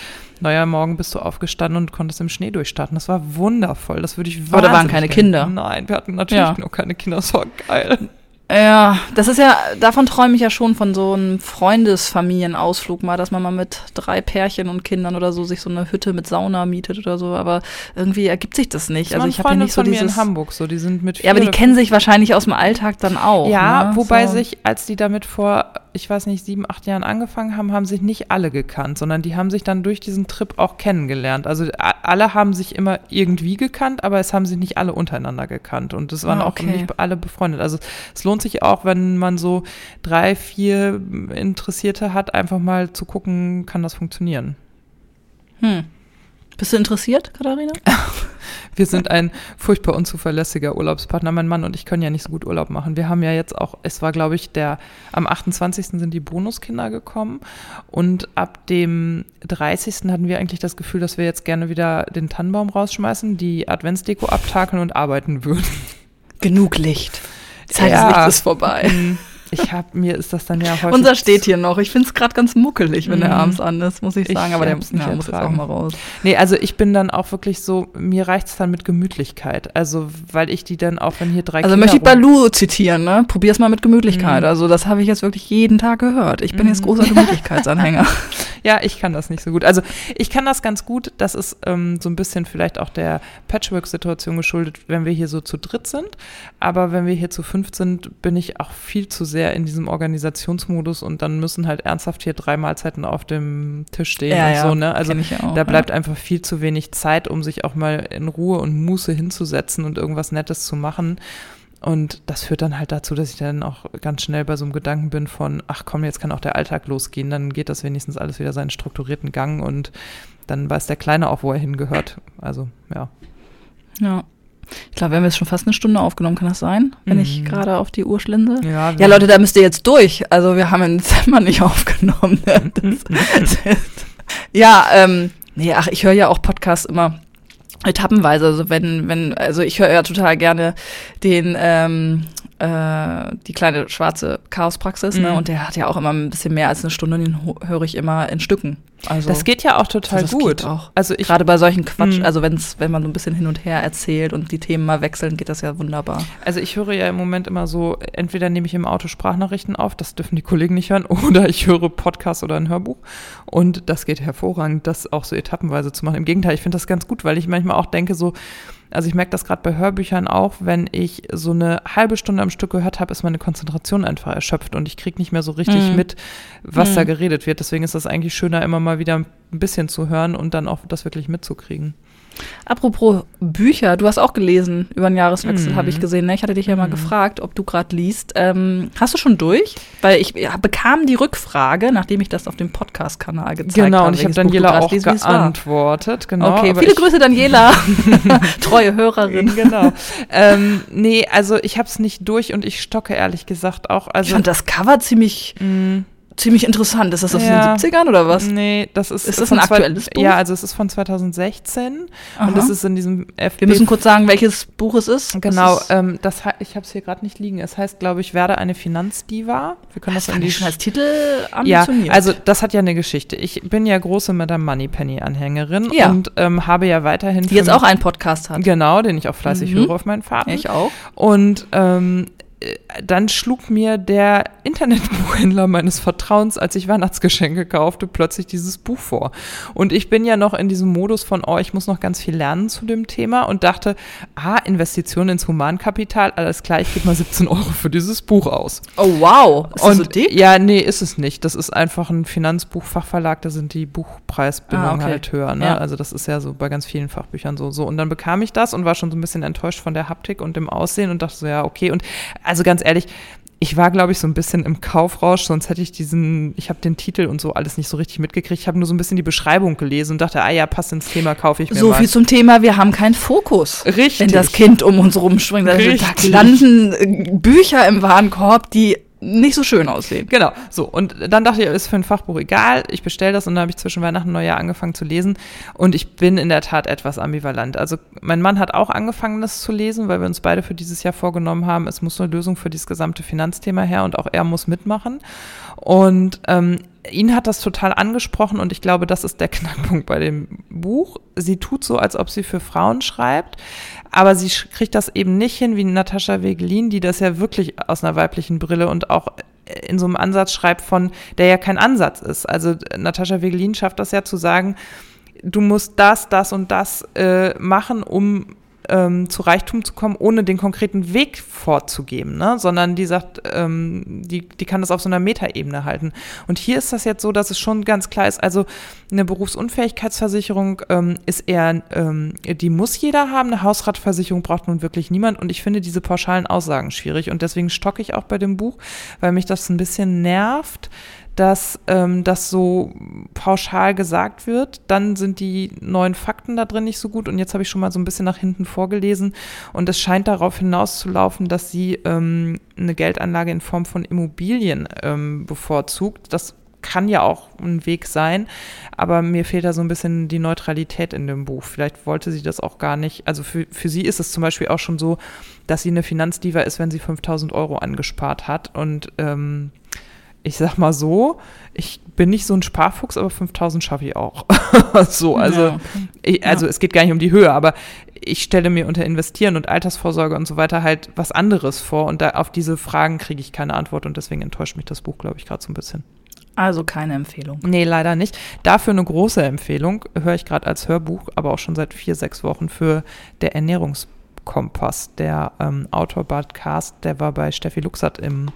Speaker 2: neuer Morgen bist du aufgestanden und konntest im Schnee durchstarten. Das war wundervoll. Das würde ich
Speaker 1: Aber da waren keine
Speaker 2: gerne-
Speaker 1: Kinder.
Speaker 2: Nein, wir hatten natürlich
Speaker 1: Ja.
Speaker 2: nur keine Kinder. Das war geil.
Speaker 1: Ja, das ist ja, davon träume ich ja schon von so einem Freundesfamilienausflug mal, dass man mal mit drei Pärchen und Kindern oder so sich so eine Hütte mit Sauna mietet oder so, aber irgendwie ergibt sich das nicht.
Speaker 2: Das
Speaker 1: also ich habe ja nicht so dieses.
Speaker 2: in Hamburg so, die sind mit
Speaker 1: Ja, aber die kennen sich wahrscheinlich aus dem Alltag dann auch.
Speaker 2: Ja,
Speaker 1: ne?
Speaker 2: wobei
Speaker 1: so.
Speaker 2: sich, als die damit vor, ich weiß nicht, sieben, acht Jahren angefangen haben, haben sich nicht alle gekannt, sondern die haben sich dann durch diesen Trip auch kennengelernt. Also alle haben sich immer irgendwie gekannt, aber es haben sich nicht alle untereinander gekannt. Und es waren
Speaker 1: Ah,
Speaker 2: auch
Speaker 1: okay.
Speaker 2: nicht alle befreundet. Also es lohnt sich auch, wenn man so drei, vier Interessierte hat, einfach mal zu gucken, kann das funktionieren.
Speaker 1: Hm. Bist du interessiert, Katharina? *laughs*
Speaker 2: Wir sind ein furchtbar unzuverlässiger Urlaubspartner. Mein Mann und ich können ja nicht so gut Urlaub machen. Wir haben ja jetzt auch, es war glaube ich der, am 28. sind die Bonuskinder gekommen und ab dem 30. hatten wir eigentlich das Gefühl, dass wir jetzt gerne wieder den Tannenbaum rausschmeißen, die Adventsdeko abtakeln und arbeiten würden.
Speaker 1: Genug Licht. Zeit
Speaker 2: Ja.
Speaker 1: des Lichts ist vorbei.
Speaker 2: Ich habe, mir ist das dann ja häufig.
Speaker 1: Unser steht hier noch. Ich finde es gerade ganz muckelig, wenn der
Speaker 2: Mhm.
Speaker 1: abends an ist, muss ich
Speaker 2: Ich
Speaker 1: sagen. Aber der
Speaker 2: nicht
Speaker 1: ja, muss jetzt auch mal raus.
Speaker 2: Nee, also ich bin dann auch wirklich so, mir reicht es dann mit Gemütlichkeit. Also, weil ich die dann auch, wenn hier drei
Speaker 1: Also
Speaker 2: Kinder
Speaker 1: möchte ich Balu zitieren, ne? Probier's mal mit Gemütlichkeit.
Speaker 2: Mhm.
Speaker 1: Also das habe ich jetzt wirklich jeden Tag gehört. Ich bin jetzt
Speaker 2: Mhm.
Speaker 1: großer Gemütlichkeitsanhänger. *laughs*
Speaker 2: Ja, ich kann das nicht so gut. Also ich kann das ganz gut. Das ist ähm, so ein bisschen vielleicht auch der Patchwork-Situation geschuldet, wenn wir hier so zu dritt sind. Aber wenn wir hier zu fünf sind, bin ich auch viel zu sehr in diesem Organisationsmodus und dann müssen halt ernsthaft hier drei Mahlzeiten auf dem Tisch stehen und so. Ne? Also
Speaker 1: ja auch,
Speaker 2: da bleibt einfach viel zu wenig Zeit, um sich auch mal in Ruhe und Muße hinzusetzen und irgendwas Nettes zu machen. Und das führt dann halt dazu, dass ich dann auch ganz schnell bei so einem Gedanken bin von, ach komm, jetzt kann auch der Alltag losgehen, dann geht das wenigstens alles wieder seinen strukturierten Gang und dann weiß der Kleine auch, wo er hingehört. Also, ja.
Speaker 1: ja. Ich glaube, wir haben jetzt schon fast eine Stunde aufgenommen, kann das sein? Wenn ich
Speaker 2: Mhm.
Speaker 1: gerade auf die Uhr schlinse?
Speaker 2: Ja,
Speaker 1: Ja, Leute, da müsst ihr jetzt durch. Also wir haben im Dezember nicht *laughs* aufgenommen. ne? *laughs* Das, ja, ähm, nee, ach, ich höre ja auch Podcasts immer etappenweise. Also wenn, wenn, also ich höre ja total gerne den, ähm, äh, die kleine schwarze Chaospraxis, ne?
Speaker 2: Mhm.
Speaker 1: Und der hat ja auch immer ein bisschen mehr als eine Stunde, und den höre ich immer in Stücken. Also
Speaker 2: das geht ja auch total
Speaker 1: Also das
Speaker 2: gut.
Speaker 1: geht auch.
Speaker 2: Also ich
Speaker 1: gerade bei solchen Quatsch,
Speaker 2: Mhm.
Speaker 1: also wenn's, wenn man so ein bisschen hin und her erzählt und die Themen mal wechseln, geht das ja wunderbar.
Speaker 2: Also ich höre ja im Moment immer so, entweder nehme ich im Auto Sprachnachrichten auf, das dürfen die Kollegen nicht hören, *laughs* oder ich höre Podcast oder ein Hörbuch. Und das geht hervorragend, das auch so etappenweise zu machen. Im Gegenteil, ich finde das ganz gut, weil ich manchmal auch denke so, also ich merke das gerade bei Hörbüchern auch, wenn ich so eine halbe Stunde am Stück gehört habe, ist meine Konzentration einfach erschöpft und ich kriege nicht mehr so richtig
Speaker 1: Mhm.
Speaker 2: mit, was
Speaker 1: Mhm.
Speaker 2: da geredet wird. Deswegen ist das eigentlich schöner, immer mal wieder ein bisschen zu hören und dann auch das wirklich mitzukriegen.
Speaker 1: Apropos Bücher, du hast auch gelesen über den Jahreswechsel,
Speaker 2: Mhm.
Speaker 1: habe ich gesehen. Ne? Ich hatte dich ja mal
Speaker 2: Mhm.
Speaker 1: gefragt, ob du gerade liest. Ähm, hast du schon durch? Weil ich ja, bekam die Rückfrage, nachdem ich das auf dem Podcast-Kanal gezeigt habe.
Speaker 2: Genau, und ich habe Daniela auch
Speaker 1: liest,
Speaker 2: geantwortet. Genau,
Speaker 1: okay, viele
Speaker 2: ich-
Speaker 1: Grüße, Daniela. *laughs* *laughs* Treue Hörerin. *laughs*
Speaker 2: Genau. ähm, nee, also ich habe es nicht durch und ich stocke ehrlich gesagt auch.
Speaker 1: Ich
Speaker 2: Also
Speaker 1: fand das Cover ziemlich,
Speaker 2: mh,
Speaker 1: ziemlich interessant. Ist das aus
Speaker 2: Ja.
Speaker 1: den 70ern oder was?
Speaker 2: nee, das ist
Speaker 1: Ist das ein aktuelles Buch?
Speaker 2: Ja, also es ist von 2016
Speaker 1: Aha.
Speaker 2: und es ist in diesem FB
Speaker 1: Wir müssen kurz sagen, welches Buch es ist.
Speaker 2: Genau,
Speaker 1: Das, ist,
Speaker 2: ähm, das ich habe es hier gerade nicht liegen. Es heißt, glaube ich, werde eine Finanzdiva. Wir können das,
Speaker 1: das
Speaker 2: in die
Speaker 1: schon als Titel
Speaker 2: Ja,
Speaker 1: ambitioniert.
Speaker 2: also das hat ja eine Geschichte. Ich bin ja große Madame Moneypenny-Anhängerin
Speaker 1: Ja.
Speaker 2: und ähm, habe ja weiterhin.
Speaker 1: die jetzt auch einen Podcast hat.
Speaker 2: Genau, den ich auch fleißig
Speaker 1: Mhm.
Speaker 2: höre auf meinen Fahrten.
Speaker 1: Ich auch.
Speaker 2: Und ähm, äh, dann schlug mir der Internetbuchhändler meines Vertrauens, als ich Weihnachtsgeschenke kaufte, plötzlich dieses Buch vor. Und ich bin ja noch in diesem Modus von, oh, ich muss noch ganz viel lernen zu dem Thema und dachte, ah, Investition ins Humankapital, alles klar, ich gebe mal 17 Euro für dieses Buch aus.
Speaker 1: Oh wow, ist das
Speaker 2: und
Speaker 1: so dick?
Speaker 2: ja, nee, ist es nicht. Das ist einfach ein Finanzbuchfachverlag, da sind die Buchpreisbindungen
Speaker 1: Ah, okay.
Speaker 2: halt höher. Ne?
Speaker 1: Ja.
Speaker 2: Also das ist ja so bei ganz vielen Fachbüchern so. so. Und dann bekam ich das und war schon so ein bisschen enttäuscht von der Haptik und dem Aussehen und dachte so, ja, okay. Und also ganz ehrlich, ich war, glaube ich, so ein bisschen im Kaufrausch, sonst hätte ich diesen, ich habe den Titel und so alles nicht so richtig mitgekriegt. Ich habe nur so ein bisschen die Beschreibung gelesen und dachte, ah ja, passt ins Thema, kaufe ich mir
Speaker 1: So
Speaker 2: mal.
Speaker 1: viel zum Thema, wir haben keinen Fokus.
Speaker 2: Richtig.
Speaker 1: Wenn das Kind um uns rumspringt, also da landen äh, Bücher im Warenkorb, die nicht so schön aussehen.
Speaker 2: Genau, so. Und dann dachte ich, ist für ein Fachbuch egal. Ich bestelle das und dann habe ich zwischen Weihnachten und Neujahr angefangen zu lesen. Und ich bin in der Tat etwas ambivalent. Also mein Mann hat auch angefangen, das zu lesen, weil wir uns beide für dieses Jahr vorgenommen haben, es muss eine Lösung für dieses gesamte Finanzthema her und auch er muss mitmachen. Und ähm, ihn hat das total angesprochen und ich glaube, das ist der *laughs* Knackpunkt bei dem Buch. Sie tut so, als ob sie für Frauen schreibt, aber sie kriegt das eben nicht hin wie Natascha Wegelin, die das ja wirklich aus einer weiblichen Brille und auch in so einem Ansatz schreibt von, der ja kein Ansatz ist. Also Natascha Wegelin schafft das ja zu sagen, du musst das, das und das äh, machen, um ähm, zu Reichtum zu kommen, ohne den konkreten Weg vorzugeben, ne? sondern die sagt, ähm, die, die kann das auf so einer Metaebene halten. Und hier ist das jetzt so, dass es schon ganz klar ist, also eine Berufsunfähigkeitsversicherung ähm, ist eher, ähm, die muss jeder haben, eine Hausratversicherung braucht nun wirklich niemand und ich finde diese pauschalen Aussagen schwierig und deswegen stocke ich auch bei dem Buch, weil mich das ein bisschen nervt, dass ähm, das so pauschal gesagt wird. Dann sind die neuen Fakten da drin nicht so gut. Und jetzt habe ich schon mal so ein bisschen nach hinten vorgelesen. Und es scheint darauf hinauszulaufen, dass sie ähm, eine Geldanlage in Form von Immobilien ähm, bevorzugt. Das kann ja auch ein Weg sein, aber mir fehlt da so ein bisschen die Neutralität in dem Buch. Vielleicht wollte sie das auch gar nicht. Also für, für sie ist es zum Beispiel auch schon so, dass sie eine Finanzdiva ist, wenn sie 5000 Euro angespart hat und ähm, ich sag mal so, ich bin nicht so ein Sparfuchs, aber 5000 schaffe ich auch. *laughs* so, also, ja, okay. ich, also ja. es geht gar nicht um die Höhe, aber ich stelle mir unter Investieren und Altersvorsorge und so weiter halt was anderes vor und da auf diese Fragen kriege ich keine Antwort und deswegen enttäuscht mich das Buch, glaube ich, gerade so ein bisschen.
Speaker 1: Also keine Empfehlung.
Speaker 2: Nee, leider nicht. Dafür eine große Empfehlung, höre ich gerade als Hörbuch, aber auch schon seit vier, sechs Wochen für der Ernährungskompass. Der ähm, Autor Bart Cast, der war bei Steffi Luxert im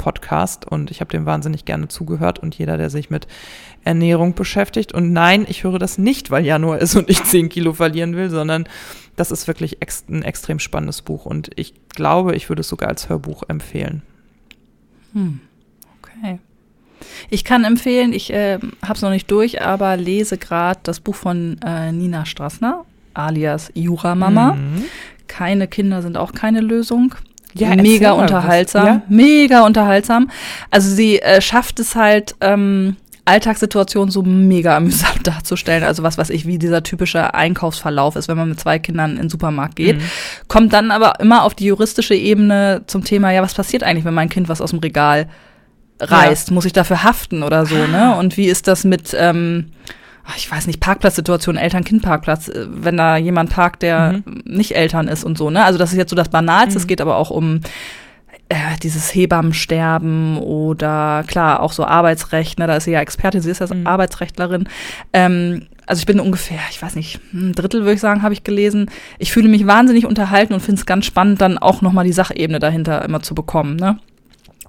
Speaker 2: Podcast und ich habe dem wahnsinnig gerne zugehört und jeder, der sich mit Ernährung beschäftigt. Und nein, ich höre das nicht, weil Januar ist und ich 10 Kilo verlieren will, sondern das ist wirklich ex ein extrem spannendes Buch und ich glaube, ich würde es sogar als Hörbuch empfehlen.
Speaker 1: Hm. Okay. Ich kann empfehlen, ich äh, habe es noch nicht durch, aber lese gerade das Buch von äh, Nina Strassner, alias Jura Mama. Mhm. Keine Kinder sind auch keine Lösung. Ja, mega unterhaltsam. Ja? Mega unterhaltsam. Also sie äh, schafft es halt, ähm, Alltagssituationen so mega amüsant *laughs* darzustellen. Also was weiß ich, wie dieser typische Einkaufsverlauf ist, wenn man mit zwei Kindern in den Supermarkt geht. Mhm. Kommt dann aber immer auf die juristische Ebene zum Thema, ja, was passiert eigentlich, wenn mein Kind was aus dem Regal reißt? Ja. Muss ich dafür haften oder so, ne? Und wie ist das mit, ähm, ich weiß nicht, Parkplatzsituation, Eltern-Kind-Parkplatz, äh, wenn da jemand parkt, der mhm. nicht Eltern ist und so, ne? Also das ist jetzt so das Banalste, mhm. es geht aber auch um äh, dieses Hebammensterben oder klar, auch so Arbeitsrecht, ne? da ist sie ja Expertin, sie ist ja mhm. Arbeitsrechtlerin. Ähm, also ich bin ungefähr, ich weiß nicht, ein Drittel würde ich sagen, habe ich gelesen. Ich fühle mich wahnsinnig unterhalten und finde es ganz spannend, dann auch nochmal die Sachebene dahinter immer zu bekommen. Ne?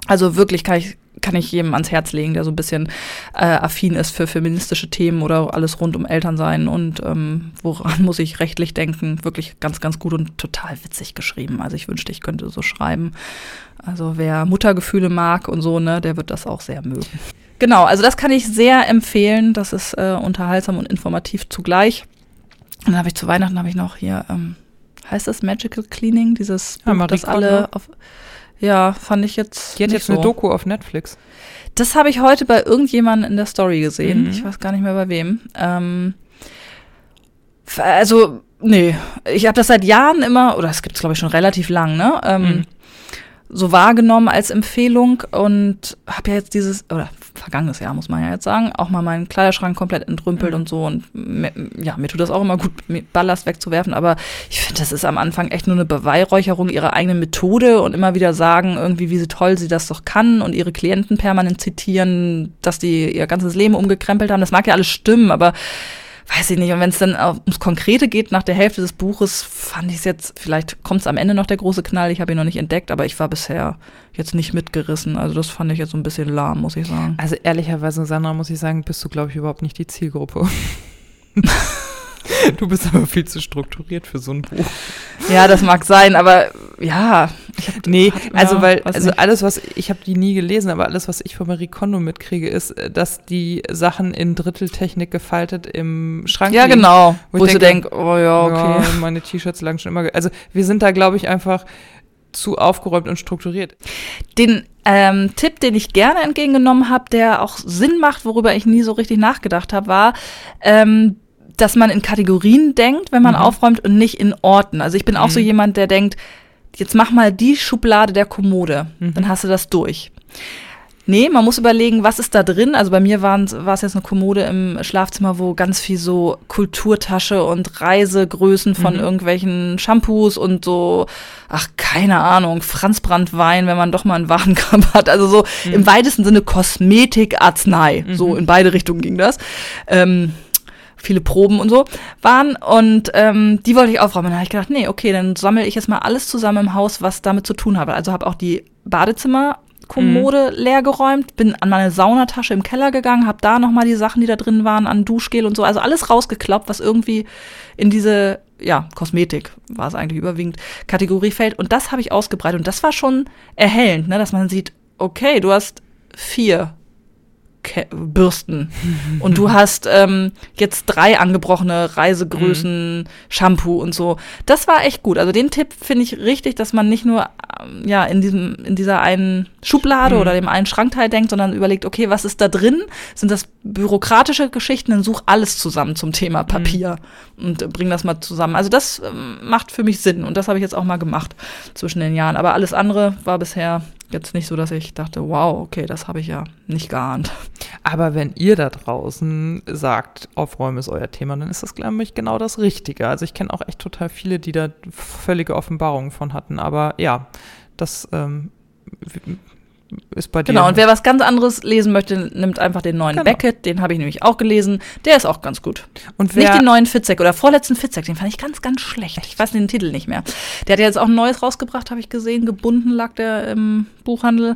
Speaker 1: Also wirklich kann ich kann ich jedem ans Herz legen, der so ein bisschen äh, affin ist für feministische Themen oder alles rund um Elternsein und ähm, woran muss ich rechtlich denken. Wirklich ganz, ganz gut und total witzig geschrieben. Also ich wünschte, ich könnte so schreiben. Also wer Muttergefühle mag und so, ne, der wird das auch sehr mögen. Genau, also das kann ich sehr empfehlen. Das ist äh, unterhaltsam und informativ zugleich. Und dann habe ich zu Weihnachten habe ich noch hier, ähm, heißt das Magical Cleaning, dieses
Speaker 2: Buch, ja, das alle auf
Speaker 1: ja, fand ich jetzt.
Speaker 2: Die hat jetzt so. eine Doku auf Netflix.
Speaker 1: Das habe ich heute bei irgendjemandem in der Story gesehen. Mhm. Ich weiß gar nicht mehr bei wem. Ähm, also, nee, ich habe das seit Jahren immer, oder es gibt es, glaube ich, schon relativ lang, ne? Ähm, mhm so wahrgenommen als Empfehlung und habe ja jetzt dieses, oder vergangenes Jahr muss man ja jetzt sagen, auch mal meinen Kleiderschrank komplett entrümpelt mhm. und so. Und mir, ja, mir tut das auch immer gut, Ballast wegzuwerfen, aber ich finde, das ist am Anfang echt nur eine Beweihräucherung ihrer eigenen Methode und immer wieder sagen, irgendwie, wie sie toll sie das doch kann und ihre Klienten permanent zitieren, dass die ihr ganzes Leben umgekrempelt haben. Das mag ja alles stimmen, aber weiß ich nicht. Und wenn es dann ums Konkrete geht, nach der Hälfte des Buches, fand ich es jetzt, vielleicht kommt es am Ende noch der große Knall, ich habe ihn noch nicht entdeckt, aber ich war bisher jetzt nicht mitgerissen. Also das fand ich jetzt so ein bisschen lahm, muss ich sagen.
Speaker 2: Also ehrlicherweise, Sandra, muss ich sagen, bist du, glaube ich, überhaupt nicht die Zielgruppe. *laughs* *laughs* Du bist aber viel zu strukturiert für so ein Buch.
Speaker 1: Ja, das mag sein, aber ja.
Speaker 2: Ich hab, nee, hat, also ja, weil, also nicht. alles, was, ich habe die nie gelesen, aber alles, was ich von Marie Kondo mitkriege, ist, äh, dass die Sachen in Dritteltechnik gefaltet im Schrank
Speaker 1: Ja, liegen, genau. Wo, wo ich so denke, oh ja, okay. Ja, *laughs*
Speaker 2: meine T-Shirts lagen schon immer, also wir sind da, glaube ich, einfach zu aufgeräumt und strukturiert.
Speaker 1: Den ähm, Tipp, den ich gerne entgegengenommen habe, der auch Sinn macht, worüber ich nie so richtig nachgedacht habe, war, ähm, dass man in Kategorien denkt, wenn man mhm. aufräumt und nicht in Orten. Also ich bin auch mhm. so jemand, der denkt, jetzt mach mal die Schublade der Kommode, mhm. dann hast du das durch. Nee, man muss überlegen, was ist da drin. Also bei mir war es jetzt eine Kommode im Schlafzimmer, wo ganz viel so Kulturtasche und Reisegrößen von mhm. irgendwelchen Shampoos und so, ach, keine Ahnung, Franzbrandwein, wenn man doch mal einen Warenkorb *laughs* hat. Also so mhm. im weitesten Sinne Kosmetik, Arznei. Mhm. So in beide Richtungen ging das. Ähm, viele Proben und so waren und ähm, die wollte ich aufräumen. Dann habe ich gedacht, nee, okay, dann sammle ich jetzt mal alles zusammen im Haus, was damit zu tun hat. Also habe auch die Badezimmer Kommode mhm. leer geräumt, bin an meine Saunatasche im Keller gegangen, habe da noch mal die Sachen, die da drin waren, an Duschgel und so, also alles rausgekloppt, was irgendwie in diese ja, Kosmetik war es eigentlich überwiegend Kategorie fällt und das habe ich ausgebreitet und das war schon erhellend, ne, dass man sieht, okay, du hast vier Bürsten. und du hast ähm, jetzt drei angebrochene Reisegrößen, mhm. Shampoo und so. Das war echt gut. Also den Tipp finde ich richtig, dass man nicht nur ähm, ja in diesem in dieser einen Schublade mhm. oder dem einen Schrankteil denkt, sondern überlegt, okay, was ist da drin? Sind das bürokratische Geschichten? Dann such alles zusammen zum Thema mhm. Papier mhm. und bring das mal zusammen. Also das ähm, macht für mich Sinn und das habe ich jetzt auch mal gemacht zwischen den Jahren. Aber alles andere war bisher jetzt nicht so, dass ich dachte, wow, okay, das habe ich ja nicht geahnt.
Speaker 2: Aber wenn ihr da draußen sagt, Aufräumen ist euer Thema, dann ist das, glaube ich, genau das Richtige. Also ich kenne auch echt total viele, die da völlige Offenbarungen von hatten. Aber ja, das ähm, ist bei
Speaker 1: dir. Genau, und wer was ganz anderes lesen möchte, nimmt einfach den neuen genau. Beckett, den habe ich nämlich auch gelesen. Der ist auch ganz gut. Und wer, nicht den neuen Fitzek oder vorletzten Fitzek, den fand ich ganz, ganz schlecht. Ich weiß den Titel nicht mehr. Der hat ja jetzt auch ein neues rausgebracht, habe ich gesehen. Gebunden lag der im Buchhandel.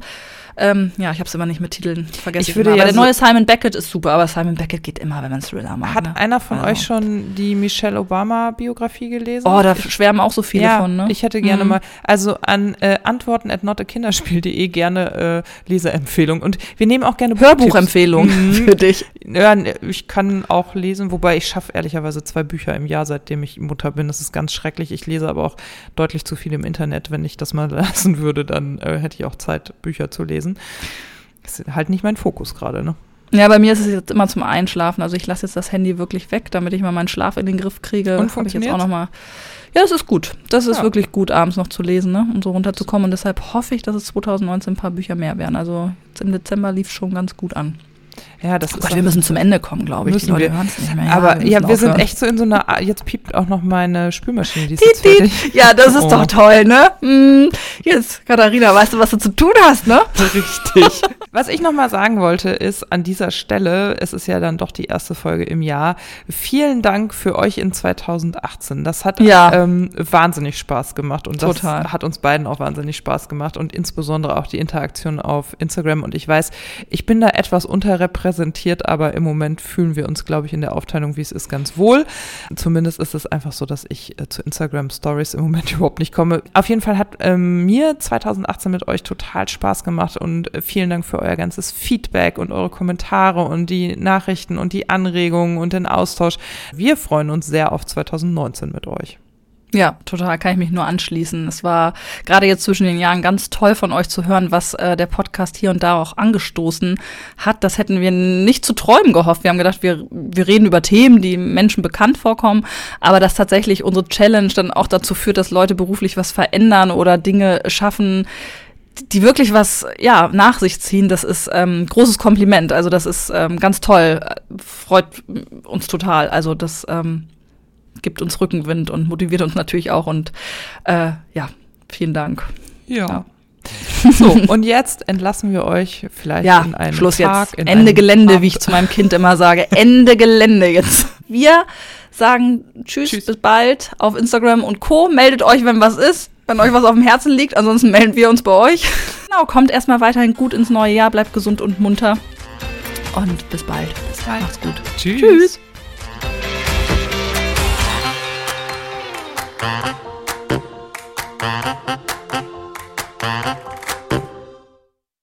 Speaker 1: Ähm, ja, ich habe es immer nicht mit Titeln vergessen.
Speaker 2: Ich würde ja
Speaker 1: aber der neue Simon Beckett ist super, aber Simon Beckett geht immer, wenn man Thriller mag.
Speaker 2: Hat ne? einer von also. euch schon die Michelle Obama-Biografie gelesen?
Speaker 1: Oh, da ich, schwärmen auch so viele ja, von, ne?
Speaker 2: Ich hätte gerne mhm. mal, also an äh, antworten at notakinderspiel.de gerne äh, Leserempfehlung. Und wir nehmen auch gerne
Speaker 1: Hörbuchempfehlungen mhm. *laughs* für dich.
Speaker 2: Ja, ich kann auch lesen, wobei ich schaffe ehrlicherweise zwei Bücher im Jahr, seitdem ich Mutter bin. Das ist ganz schrecklich. Ich lese aber auch deutlich zu viel im Internet. Wenn ich das mal *laughs* lassen würde, dann äh, hätte ich auch Zeit, Bücher zu lesen lesen. Das ist halt nicht mein Fokus gerade, ne?
Speaker 1: Ja, bei mir ist es jetzt immer zum Einschlafen. Also ich lasse jetzt das Handy wirklich weg, damit ich mal meinen Schlaf in den Griff kriege.
Speaker 2: Und funktioniert?
Speaker 1: Ich jetzt auch noch mal ja, es ist gut. Das ist ja. wirklich gut, abends noch zu lesen ne? und so runterzukommen. Und deshalb hoffe ich, dass es 2019 ein paar Bücher mehr werden. Also jetzt im Dezember lief es schon ganz gut an.
Speaker 2: Ja, das
Speaker 1: oh Gott, wir müssen zum Ende kommen, glaube ich.
Speaker 2: Die Leute hören es nicht mehr. Aber ja, wir, wir sind echt so in so einer. Jetzt piept auch noch meine Spülmaschine. Die ist jetzt
Speaker 1: fertig. Ja, das ist oh. doch toll, ne? Hm. Jetzt, Katharina, weißt du, was du zu tun hast, ne? *laughs*
Speaker 2: Richtig. *laughs* was ich noch mal sagen wollte, ist an dieser Stelle, es ist ja dann doch die erste Folge im Jahr. Vielen Dank für euch in 2018. Das hat ja. ähm, wahnsinnig Spaß gemacht und Total. das hat uns beiden auch wahnsinnig Spaß gemacht und insbesondere auch die Interaktion auf Instagram. Und ich weiß, ich bin da etwas unterrepräsentiert präsentiert, aber im Moment fühlen wir uns, glaube ich, in der Aufteilung, wie es ist, ganz wohl. Zumindest ist es einfach so, dass ich äh, zu Instagram Stories im Moment *laughs* überhaupt nicht komme. Auf jeden Fall hat ähm, mir 2018 mit euch total Spaß gemacht und äh, vielen Dank für euer ganzes Feedback und eure Kommentare und die Nachrichten und die Anregungen und den Austausch. Wir freuen uns sehr auf 2019 mit euch.
Speaker 1: Ja, total, kann ich mich nur anschließen. Es war gerade jetzt zwischen den Jahren ganz toll von euch zu hören, was äh, der Podcast hier und da auch angestoßen hat. Das hätten wir nicht zu träumen gehofft. Wir haben gedacht, wir, wir reden über Themen, die Menschen bekannt vorkommen, aber dass tatsächlich unsere Challenge dann auch dazu führt, dass Leute beruflich was verändern oder Dinge schaffen, die wirklich was ja nach sich ziehen, das ist ähm, großes Kompliment. Also das ist ähm, ganz toll, freut uns total. Also das ähm, gibt uns Rückenwind und motiviert uns natürlich auch. Und äh, ja, vielen Dank.
Speaker 2: ja. ja. So, und jetzt entlassen wir euch vielleicht
Speaker 1: ja,
Speaker 2: in einen
Speaker 1: Schluss
Speaker 2: Tag.
Speaker 1: Jetzt. Ende Gelände, Abend. wie ich zu meinem Kind immer sage. Ende Gelände jetzt. Wir sagen tschüss, tschüss, bis bald auf Instagram und Co. Meldet euch, wenn was ist, wenn euch was auf dem Herzen liegt. Ansonsten melden wir uns bei euch. Genau, kommt erstmal weiterhin gut ins neue Jahr, bleibt gesund und munter. Und bis bald.
Speaker 2: Bis bald.
Speaker 1: Macht's gut.
Speaker 2: Tschüss. Tschüss.